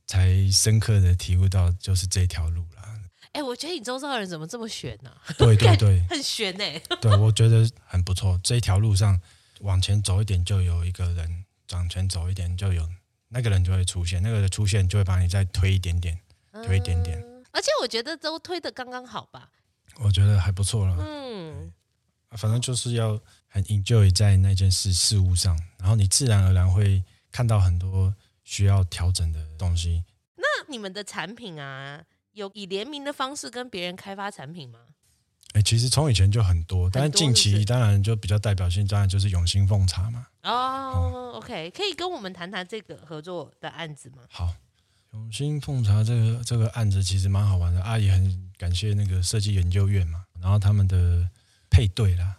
才深刻的体悟到，就是这条路了。哎，我觉得你周遭的人怎么这么悬呢？对对 对，很玄呢。对，我觉得很不错。这一条路上往前走一点，就有一个人；往前走一点，就有那个人就会出现。那个人出现，就会把你再推一点点，推一点点。而且我觉得都推的刚刚好吧。我觉得还不错了。嗯，反正就是要。很 enjoy 在那件事事物上，然后你自然而然会看到很多需要调整的东西。那你们的产品啊，有以联名的方式跟别人开发产品吗？哎，其实从以前就很多，但是近期当然就比较代表性，当然就是永兴奉茶嘛。哦、oh，OK，可以跟我们谈谈这个合作的案子吗？好，永兴奉茶这个这个案子其实蛮好玩的，阿姨很感谢那个设计研究院嘛，然后他们的配对啦。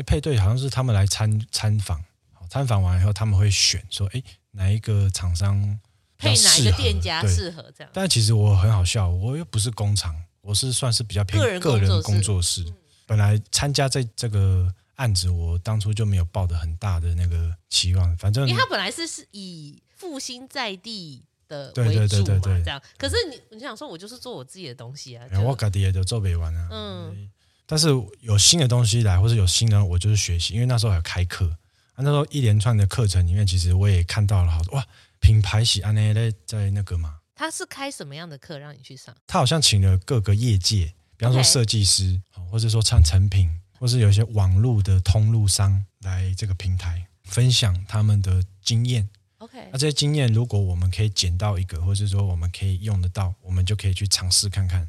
哎，配对好像是他们来参参访，参访完以后他们会选说，哎，哪一个厂商配哪一个店家适合这样。但其实我很好笑，我又不是工厂，我是算是比较偏个人工作室。本来参加这这个案子，我当初就没有抱的很大的那个期望，反正因为他本来是是以复兴在地的为主嘛，对对对对对这样。可是你你想说，我就是做我自己的东西啊，我自己也就做不完啊，嗯。但是有新的东西来，或者有新的，我就是学习。因为那时候有开课，那时候一连串的课程里面，其实我也看到了好多哇，品牌喜安内在在那个嘛。他是开什么样的课让你去上？他好像请了各个业界，比方说设计师.或者说唱成品，或是有一些网络的通路商来这个平台分享他们的经验，OK，那这些经验如果我们可以捡到一个，或者说我们可以用得到，我们就可以去尝试看看。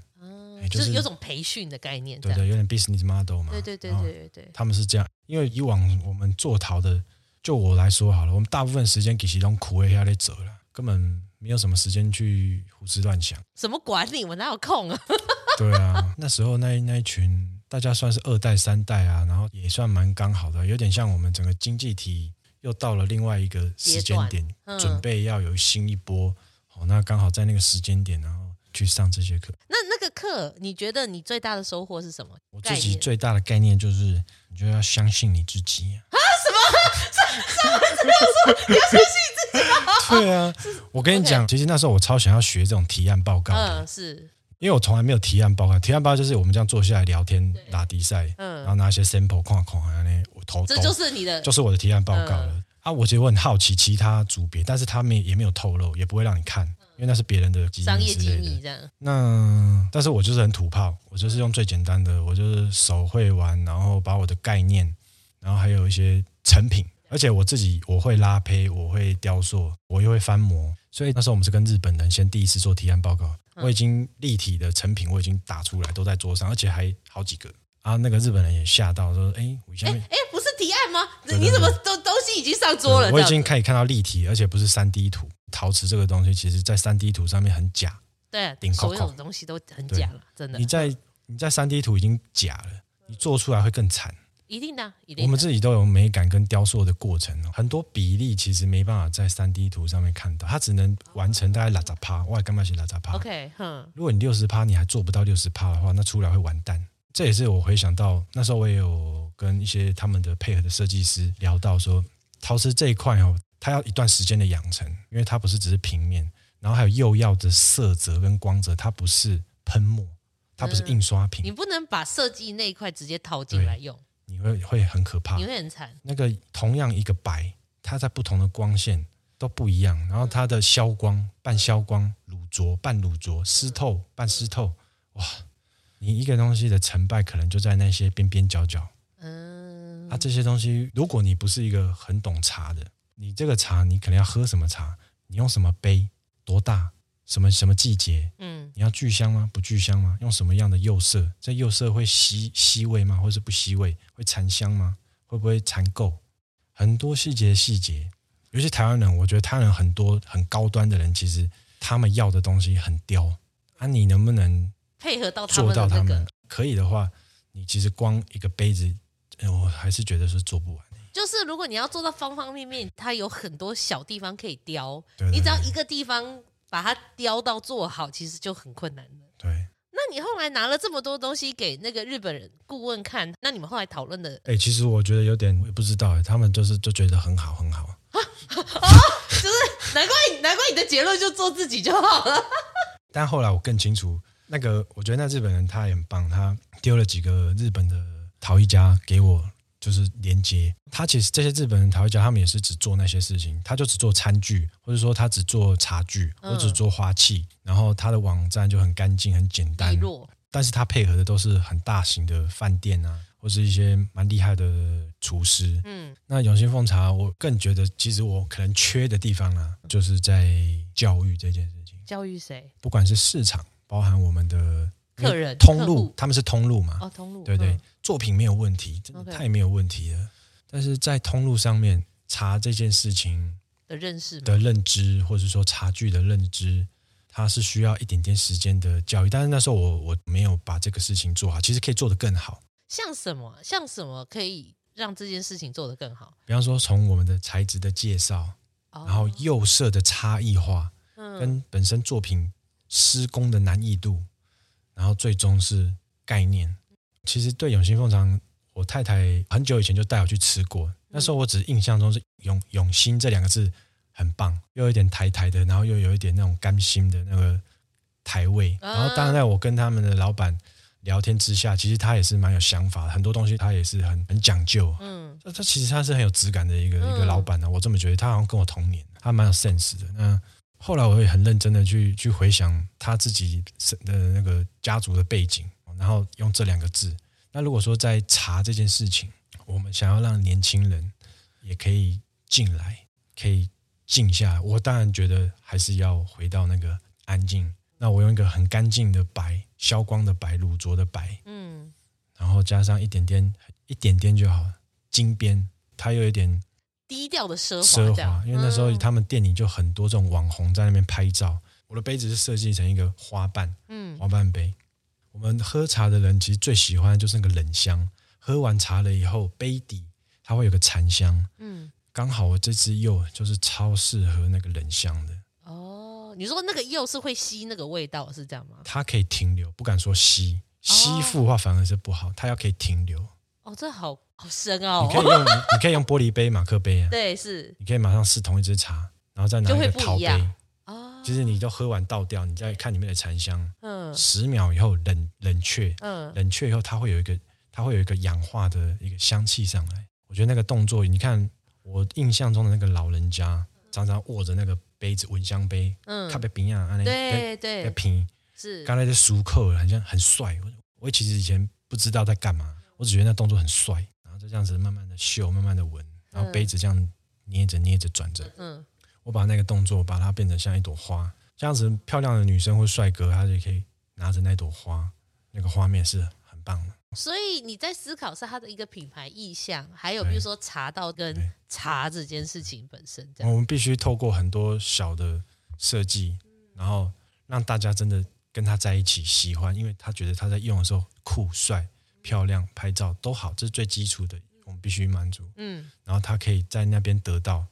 嗯，就是有种培训的概念，对对，有点 business model 嘛。对对对对对，他们是这样，因为以往我们做陶的，就我来说好了，我们大部分时间给其中苦味下来走了，根本。没有什么时间去胡思乱想，什么管理？我哪有空啊？对啊，那时候那那一群大家算是二代三代啊，然后也算蛮刚好的，有点像我们整个经济体又到了另外一个时间点，嗯、准备要有新一波。哦，那刚好在那个时间点，然后去上这些课。那那个课，你觉得你最大的收获是什么？我自己最大的概念就是，你就要相信你自己啊！什么？什么？什么？你要相信？对啊，我跟你讲，其实那时候我超想要学这种提案报告的，嗯，是因为我从来没有提案报告。提案报告就是我们这样坐下来聊天、打比赛，嗯，然后拿一些 sample 框框啊，那我投，这就是你的，就是我的提案报告了啊。我其实我很好奇其他组别，但是他们也没有透露，也不会让你看，因为那是别人的商业机密这样。那但是我就是很土炮，我就是用最简单的，我就是手绘完，然后把我的概念，然后还有一些成品。而且我自己我会拉胚，我会雕塑，我又会翻模，所以那时候我们是跟日本人先第一次做提案报告。我已经立体的成品我已经打出来，都在桌上，而且还好几个。啊，那个日本人也吓到说：“哎，我下面哎，不是提案吗？你怎么都东西已经上桌了？”我已经可以看到立体，而且不是三 D 图。陶瓷这个东西，其实在三 D 图上面很假。对，所有的东西都很假了，真的。你在你在三 D 图已经假了，你做出来会更惨。一定的，一定的。我们自己都有美感跟雕塑的过程哦，很多比例其实没办法在三 D 图上面看到，它只能完成大概六十趴，我还干嘛写六十趴？OK，哼。如果你六十趴你还做不到六十趴的话，那出来会完蛋。这也是我回想到那时候，我也有跟一些他们的配合的设计师聊到说，陶瓷这一块哦，它要一段时间的养成，因为它不是只是平面，然后还有釉药的色泽跟光泽，它不是喷墨，它不是印刷品，嗯、你不能把设计那一块直接套进来用。你会会很可怕，你会很惨。那个同样一个白，它在不同的光线都不一样，然后它的消光、半消光、乳浊、半乳浊、湿透、半湿透，哇！你一个东西的成败，可能就在那些边边角角。嗯，啊，这些东西，如果你不是一个很懂茶的，你这个茶，你可能要喝什么茶？你用什么杯？多大？什么什么季节？嗯，你要聚香吗？不聚香吗？用什么样的釉色？这釉色会吸吸味吗？或是不吸味？会残香吗？会不会残垢？很多细节细节，尤其台湾人，我觉得台湾人很多很高端的人，其实他们要的东西很刁啊。你能不能配合到做到他们？可以的话，你其实光一个杯子，我还是觉得是做不完。就是如果你要做到方方面面，它有很多小地方可以雕，对对对，你只要一个地方。把它雕到做好，其实就很困难了。对，那你后来拿了这么多东西给那个日本人顾问看，那你们后来讨论的？哎、欸，其实我觉得有点，我也不知道哎，他们就是就觉得很好，很好啊，就是难怪难怪你的结论就做自己就好了。但后来我更清楚，那个我觉得那日本人他也很棒，他丢了几个日本的陶艺家给我。就是连接，他其实这些日本人陶艺家，他们也是只做那些事情，他就只做餐具，或者说他只做茶具，或者只做花器，然后他的网站就很干净、很简单。但是他配合的都是很大型的饭店啊，或是一些蛮厉害的厨师。嗯，那永兴凤茶，我更觉得其实我可能缺的地方啊，就是在教育这件事情。教育谁？不管是市场，包含我们的。客人通路，他们是通路嘛？哦，通路，对对，作品没有问题，真的太没有问题了。但是在通路上面，查这件事情的认识、的认知，或者说茶具的认知，它是需要一点点时间的教育。但是那时候我我没有把这个事情做好，其实可以做得更好。像什么？像什么可以让这件事情做得更好？比方说，从我们的材质的介绍，然后釉色的差异化，嗯跟本身作品施工的难易度。然后最终是概念。其实对永兴凤茶，我太太很久以前就带我去吃过。那时候我只是印象中是永永兴这两个字很棒，又有一点台台的，然后又有一点那种甘心的那个台味。然后当然在我跟他们的老板聊天之下，其实他也是蛮有想法的，很多东西他也是很很讲究。嗯，他其实他是很有质感的一个一个老板呢。我这么觉得，他好像跟我同年，他蛮有 sense 的。那。后来我也很认真的去去回想他自己的那个家族的背景，然后用这两个字。那如果说在茶这件事情，我们想要让年轻人也可以进来，可以静下来，我当然觉得还是要回到那个安静。那我用一个很干净的白，消光的白，乳浊的白，嗯，然后加上一点点，一点点就好，金边，它又有点低调的奢华奢华。因为那时候他们店里就很多这种网红在那边拍照。我的杯子是设计成一个花瓣，嗯，花瓣杯。我们喝茶的人其实最喜欢的就是那个冷香，喝完茶了以后，杯底它会有个残香，嗯，刚好我这支釉就是超适合那个冷香的。哦，你说那个釉是会吸那个味道是这样吗？它可以停留，不敢说吸，吸附的话反而是不好，它要可以停留。哦，这好好深哦。你可以用，你可以用玻璃杯、马克杯啊。对，是。你可以马上试同一支茶，然后再拿一个陶杯。其实你都喝完倒掉，你再看里面的残香，嗯，十秒以后冷冷却，嗯，冷却以后它会有一个它会有一个氧化的一个香气上来。我觉得那个动作，你看我印象中的那个老人家常常握着那个杯子闻香杯，嗯，特别冰啊，对对，平是刚才在熟客，好像很帅。我其实以前不知道在干嘛，我只觉得那动作很帅，然后就这样子慢慢的嗅，慢慢的闻，然后杯子这样捏着捏着转着，嗯。我把那个动作把它变成像一朵花，这样子漂亮的女生或帅哥，他就可以拿着那朵花，那个画面是很棒的。所以你在思考是他的一个品牌意向，还有比如说茶道跟茶这件事情本身这样。我们必须透过很多小的设计，然后让大家真的跟他在一起喜欢，因为他觉得他在用的时候酷、帅、漂亮，拍照都好，这是最基础的，我们必须满足。嗯，然后他可以在那边得到，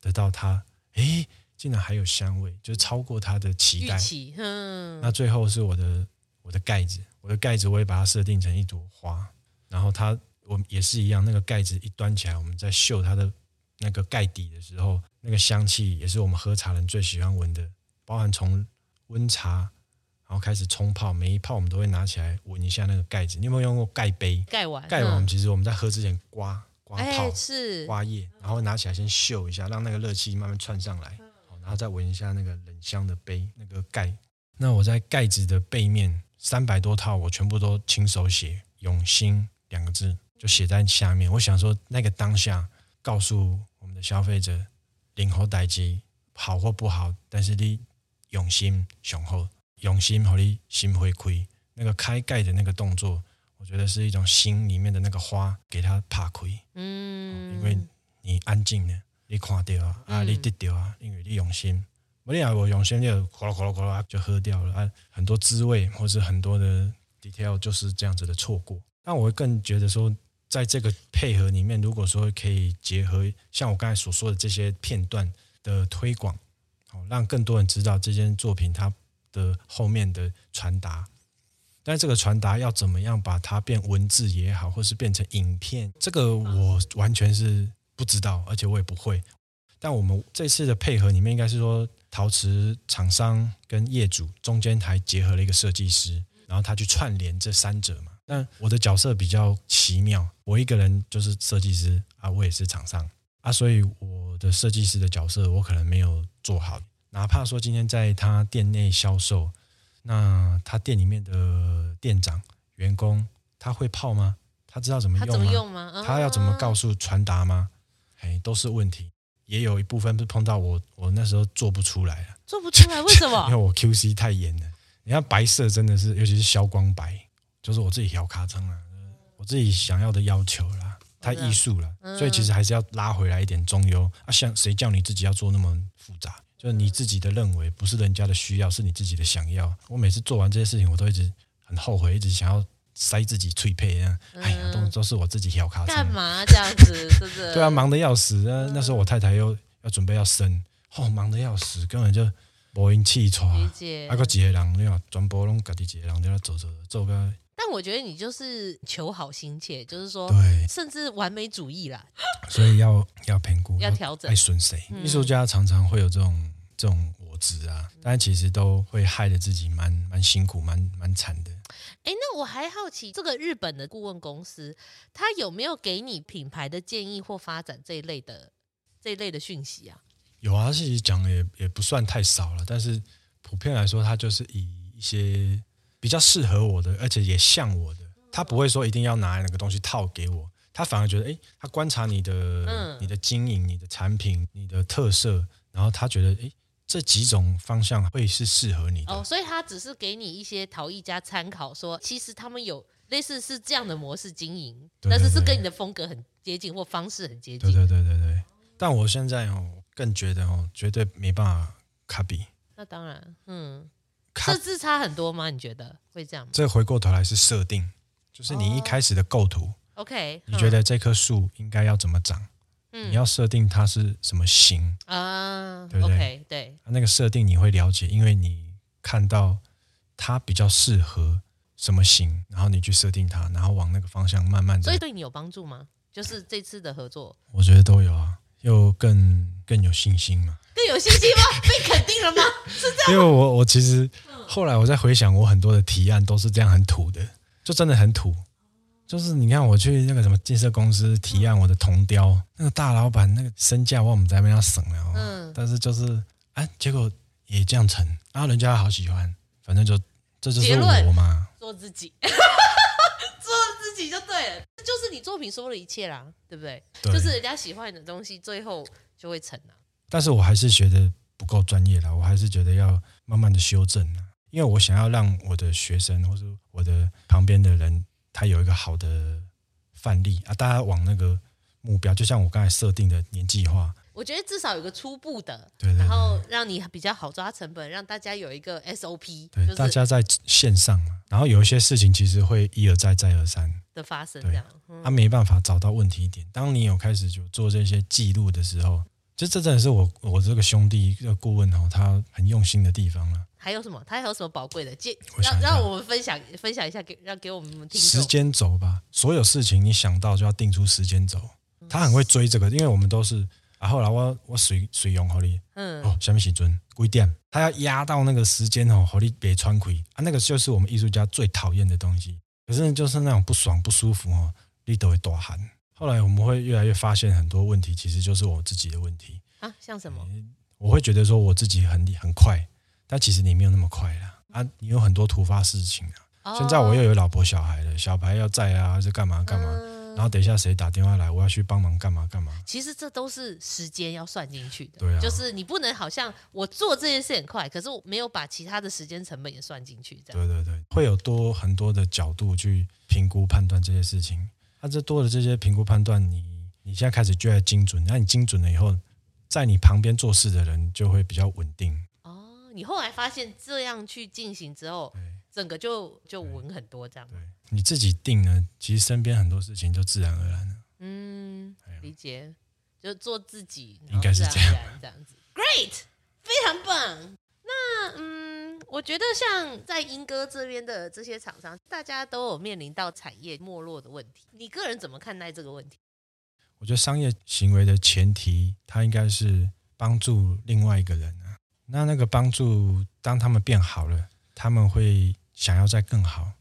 得到他。诶，竟然还有香味，就是超过他的期待。嗯，那最后是我的我的盖子，我的盖子我也把它设定成一朵花，然后它我也是一样，那个盖子一端起来，我们在嗅它的那个盖底的时候，那个香气也是我们喝茶人最喜欢闻的，包含从温茶然后开始冲泡，每一泡我们都会拿起来闻一下那个盖子。你有没有用过盖杯？盖碗，盖完，其实我们在喝之前刮。刮泡是刮叶，然后拿起来先嗅一下，让那个热气慢慢窜上来，然后再闻一下那个冷香的杯那个盖。那我在盖子的背面三百多套，我全部都亲手写“永心”两个字，就写在下面。我想说，那个当下告诉我们的消费者，任何代机好或不好，但是你用心上好，用心和你心回馈，那个开盖的那个动作。我觉得是一种心里面的那个花，给它拍开。嗯，因为你安静呢，你看到啊，啊，你得到啊，因为你用心。我你要我用心，就咕噜咕噜咕噜就喝掉了啊。很多滋味或是很多的 detail 就是这样子的错过。但我会更觉得说，在这个配合里面，如果说可以结合像我刚才所说的这些片段的推广，好，让更多人知道这件作品它的后面的传达。但这个传达要怎么样把它变文字也好，或是变成影片，这个我完全是不知道，而且我也不会。但我们这次的配合里面，应该是说陶瓷厂商跟业主中间还结合了一个设计师，然后他去串联这三者嘛。但我的角色比较奇妙，我一个人就是设计师啊，我也是厂商啊，所以我的设计师的角色我可能没有做好，哪怕说今天在他店内销售。那他店里面的店长、员工，他会泡吗？他知道怎么用吗？他怎么用吗？他要怎么告诉传达吗？哎，都是问题。也有一部分是碰到我，我那时候做不出来了，做不出来，为什么？因为我 QC 太严了。你看白色真的是，尤其是消光白，就是我自己调卡层了，我自己想要的要求啦，太艺术了，所以其实还是要拉回来一点中庸啊。像谁叫你自己要做那么复杂？就你自己的认为，不是人家的需要，是你自己的想要。我每次做完这些事情，我都一直很后悔，一直想要塞自己脆配啊！哎呀，都都是我自己调卡。干嘛这样子？是不是？对啊，忙得要死。那那时候我太太又要准备要生，哦，忙得要死，根本就无音气喘。理解。还有几个人，你看，全部拢家己几个人在那走走走个。但我觉得你就是求好心切，就是说，对，甚至完美主义啦。所以要要评估，要调整。爱损谁？艺术家常常会有这种。这种我执啊，但其实都会害得自己蛮蛮辛苦，蛮蛮惨的。哎，那我还好奇，这个日本的顾问公司，他有没有给你品牌的建议或发展这一类的这一类的讯息啊？有啊，其实讲的也也不算太少了，但是普遍来说，他就是以一些比较适合我的，而且也像我的，他不会说一定要拿那个东西套给我，他反而觉得，哎，他观察你的、嗯、你的经营、你的产品、你的特色。然后他觉得，诶，这几种方向会是适合你的。哦，所以他只是给你一些陶艺家参考说，说其实他们有类似是这样的模式经营，对对对，但是是跟你的风格很接近或方式很接近。对对对对对。但我现在哦，更觉得哦，绝对没办法 copy。那当然，嗯，设置差很多吗？你觉得会这样吗？这回过头来是设定，就是你一开始的构图。哦、OK，你觉得这棵树应该要怎么长？嗯、你要设定它是什么型啊？对不对？Okay, 对，那个设定你会了解，因为你看到它比较适合什么型，然后你去设定它，然后往那个方向慢慢的。所以对你有帮助吗？就是这次的合作，我觉得都有啊，又更更有信心嘛。更有信心吗？被肯定了吗？是这样。因为我我其实后来我在回想，我很多的提案都是这样很土的，就真的很土。就是你看我去那个什么建设公司提案，我的铜雕那个大老板那个身价，我们在那边要省了。嗯。但是就是哎，结果也这样成，然后人家好喜欢，反正就这就是我嘛。做自己，做自己就对了，这就是你作品说了一切啦，对不对？对。就是人家喜欢你的东西，最后就会成了。但是我还是学的不够专业啦，我还是觉得要慢慢的修正，因为我想要让我的学生或者我的旁边的人，他有一个好的范例啊，大家往那个目标，就像我刚才设定的年计划，我觉得至少有个初步的，对，对，对，然后让你比较好抓成本，让大家有一个 SOP，对，就是、大家在线上嘛，然后有一些事情其实会一而再再而三的发生，这样，他、啊、没办法找到问题点。当你有开始就做这些记录的时候。就这真的是我我这个兄弟这个顾问哦，他很用心的地方了。还有什么？他还有什么宝贵的？借让让我们分享分享一下给让给我们听。时间轴吧，所有事情你想到就要定出时间轴。他很会追这个，因为我们都是啊。后来我我水水用好你，嗯哦，下面写准几点？他要压到那个时间哦，好你别穿亏啊。那个就是我们艺术家最讨厌的东西。可是就是那种不爽不舒服哦，你都会大汗。后来我们会越来越发现很多问题，其实就是我自己的问题啊。像什么？我会觉得说我自己很很快，但其实你没有那么快啦。啊，你有很多突发事情啊。哦、现在我又有老婆小孩了，小孩要在啊，还是干嘛干嘛？嗯、然后等一下谁打电话来，我要去帮忙干嘛干嘛？其实这都是时间要算进去的。对啊，就是你不能好像我做这件事很快，可是我没有把其他的时间成本也算进去。这样。对对对，会有多很多的角度去评估判断这些事情。那、啊、这多的这些评估判断，你你现在开始就要精准。那你精准了以后，在你旁边做事的人就会比较稳定。哦，你后来发现这样去进行之后，对整个就就稳很多，这样。对，你自己定呢，其实身边很多事情就自然而然了。嗯，理解，就做自己，应该是这样，这样子。Great，非常棒。那嗯，我觉得像在英歌这边的这些厂商，大家都有面临到产业没落的问题。你个人怎么看待这个问题？我觉得商业行为的前提，它应该是帮助另外一个人啊。那那个帮助，当他们变好了，他们会想要再更好。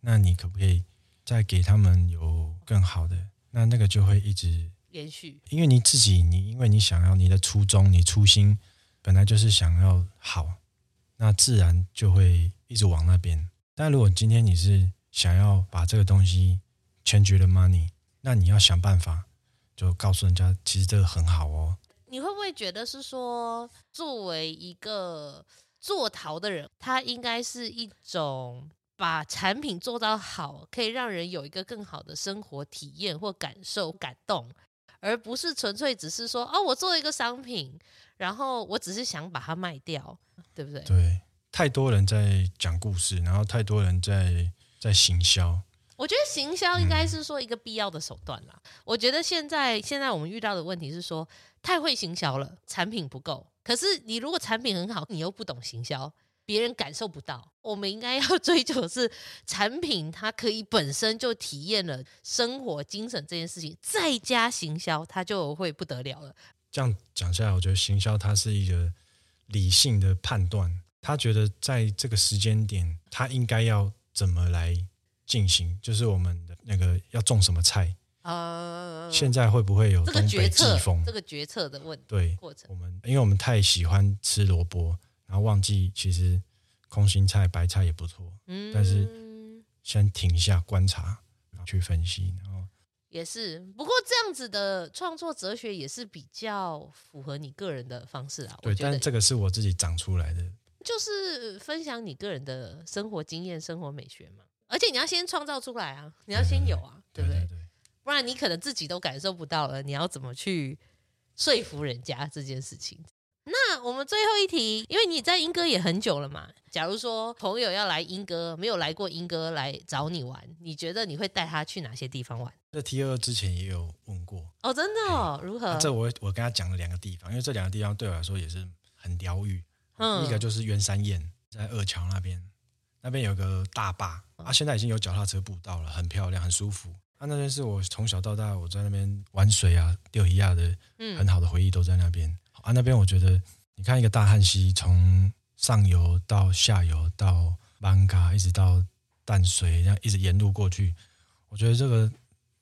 那你可不可以再给他们有更好的？那那个就会一直延续。因为你自己，你因为你想要你的初衷，你初心。本来就是想要好，那自然就会一直往那边。但如果今天你是想要把这个东西 change the money，那你要想办法，就告诉人家，其实这个很好哦。你会不会觉得是说，作为一个做陶的人，他应该是一种把产品做到好，可以让人有一个更好的生活体验或感受、感动，而不是纯粹只是说，哦，我做一个商品。然后我只是想把它卖掉，对不对？对，太多人在讲故事，然后太多人在在行销。我觉得行销应该是说一个必要的手段啦。嗯、我觉得现在现在我们遇到的问题是说太会行销了，产品不够。可是你如果产品很好，你又不懂行销，别人感受不到。我们应该要 追求的是产品，它可以本身就体验了生活精神这件事情，再加行销，它就会不得了了。这样讲下来，我觉得行销它是一个理性的判断。他觉得在这个时间点，他应该要怎么来进行？就是我们的那个要种什么菜？呃，现在会不会有东北季风？这个决策的问题。对，过程。我们因为我们太喜欢吃萝卜，然后忘记其实空心菜、白菜也不错。嗯，但是先停下观察，然后去分析，然后。也是。不过这样子的创作哲学也是比较符合你个人的方式啊。对，但这个是我自己长出来的，就是分享你个人的生活经验、生活美学嘛。而且你要先创造出来啊，你要先有啊，对，对，对，对不对？不然你可能自己都感受不到了，你要怎么去说服人家这件事情？那我们最后一题，因为你在英歌也很久了嘛。假如说朋友要来英歌，没有来过英歌来找你玩，你觉得你会带他去哪些地方玩？这 T 二之前也有问过哦，真的哦，如何？啊、这我我跟他讲了两个地方，因为这两个地方对我来说也是很疗愈。嗯，一个就是鸢山堰，在二桥那边，那边有个大坝啊，现在已经有脚踏车步道了，很漂亮，很舒服。啊，那边是我从小到大我在那边玩水啊、钓鱼啊的，很好的回忆都在那边。嗯啊，那边我觉得，你看一个大汉溪，从上游到下游到艋舺，一直到淡水，这样一直沿路过去，我觉得这个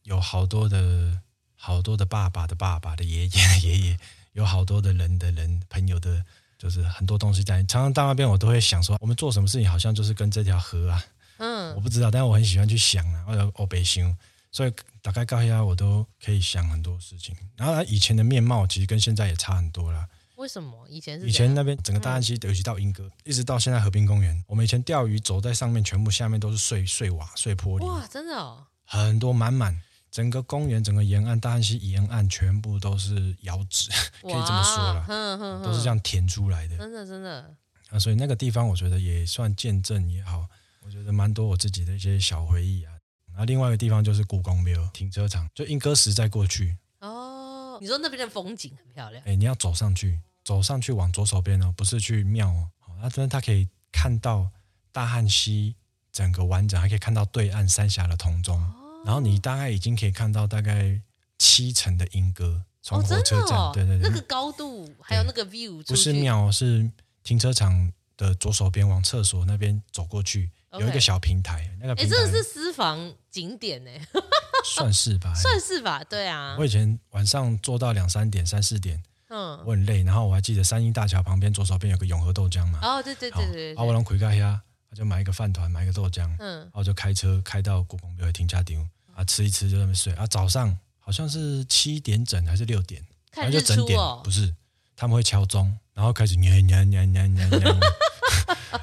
有好多的好多的爸爸的爸爸的爷爷的爷爷，有好多的人的人朋友的，就是很多东西在。常常到那边，我都会想说，我们做什么事情，好像就是跟这条河啊，嗯，我不知道，但是我很喜欢去想啊，我有欧北想，所以。大概高压我都可以想很多事情，然后他以前的面貌其实跟现在也差很多了。为什么？以前是以前那边整个大汉溪，尤其到莺歌，嗯、一直到现在和平公园，我们以前钓鱼走在上面，全部下面都是碎碎瓦、碎玻璃。哇，真的哦，很多满满，整个公园、整个沿岸、大汉溪沿岸全部都是窑址，可以这么说了，都是这样填出来的。真的，真的。啊，所以那个地方我觉得也算见证也好，我觉得蛮多我自己的一些小回忆啊。然后另外一个地方就是故宫庙停车场，就莺歌石再过去。哦，你说那边的风景很漂亮。哎，你要走上去，走上去往左手边哦，不是去庙哦。那真的它可以看到大汉溪整个完整，还可以看到对岸三峡的铜钟。哦。然后你大概已经可以看到大概七层的莺歌，从火车站，哦哦、对对对，那个高度还有那个 view，不是庙，是停车场的左手边往厕所那边走过去。有一个小平台，那个哎，这个是私房景点呢，算是吧，算是吧，对啊。我以前晚上做到两三点、三四点，嗯，我很累，然后我还记得三英大桥旁边左手边有个永和豆浆嘛，哦，对对对对，对，啊，我让回家呀，就买一个饭团，买一个豆浆，嗯，然后就开车开到故宫庙停车场，啊，吃一吃就在那边睡，啊，早上好像是七点整还是六点，看日出哦，不是，他们会敲钟，然后开始念念念念念念，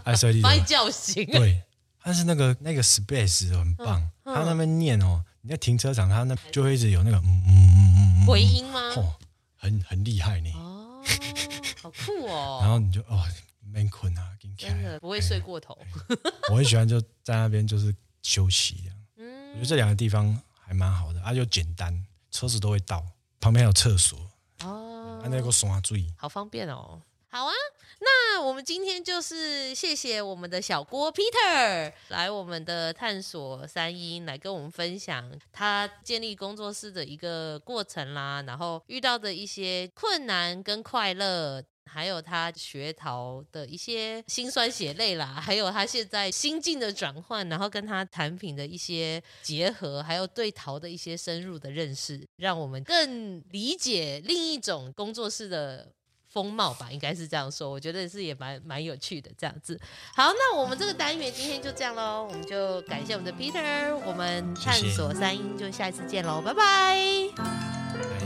哎，所以把你叫醒，对。但是那个那个 space 很棒，嗯嗯、他那边念哦，你在停车场，他那就会一直有那个嗯嗯嗯嗯回音吗？哦，很很厉害呢。哦，好酷哦。然后你就哦，没困啊，真的不会睡过头。我很喜欢就在那边就是休息这样。嗯，我觉得这两个地方还蛮好的，啊，又简单，车子都会到，旁边还有厕所。哦，还那个刷嘴，好方便哦。好啊，那我们今天就是谢谢我们的小郭 Peter 来我们的探索三一，来跟我们分享他建立工作室的一个过程啦，然后遇到的一些困难跟快乐，还有他学陶的一些辛酸血泪啦，还有他现在心境的转换，然后跟他产品的一些结合，还有对陶的一些深入的认识，让我们更理解另一种工作室的。风貌吧，应该是这样说。我觉得是也蛮蛮有趣的这样子。好，那我们这个单元今天就这样喽，我们就感谢我们的 Peter，我们探索三英就下一次见喽，拜拜。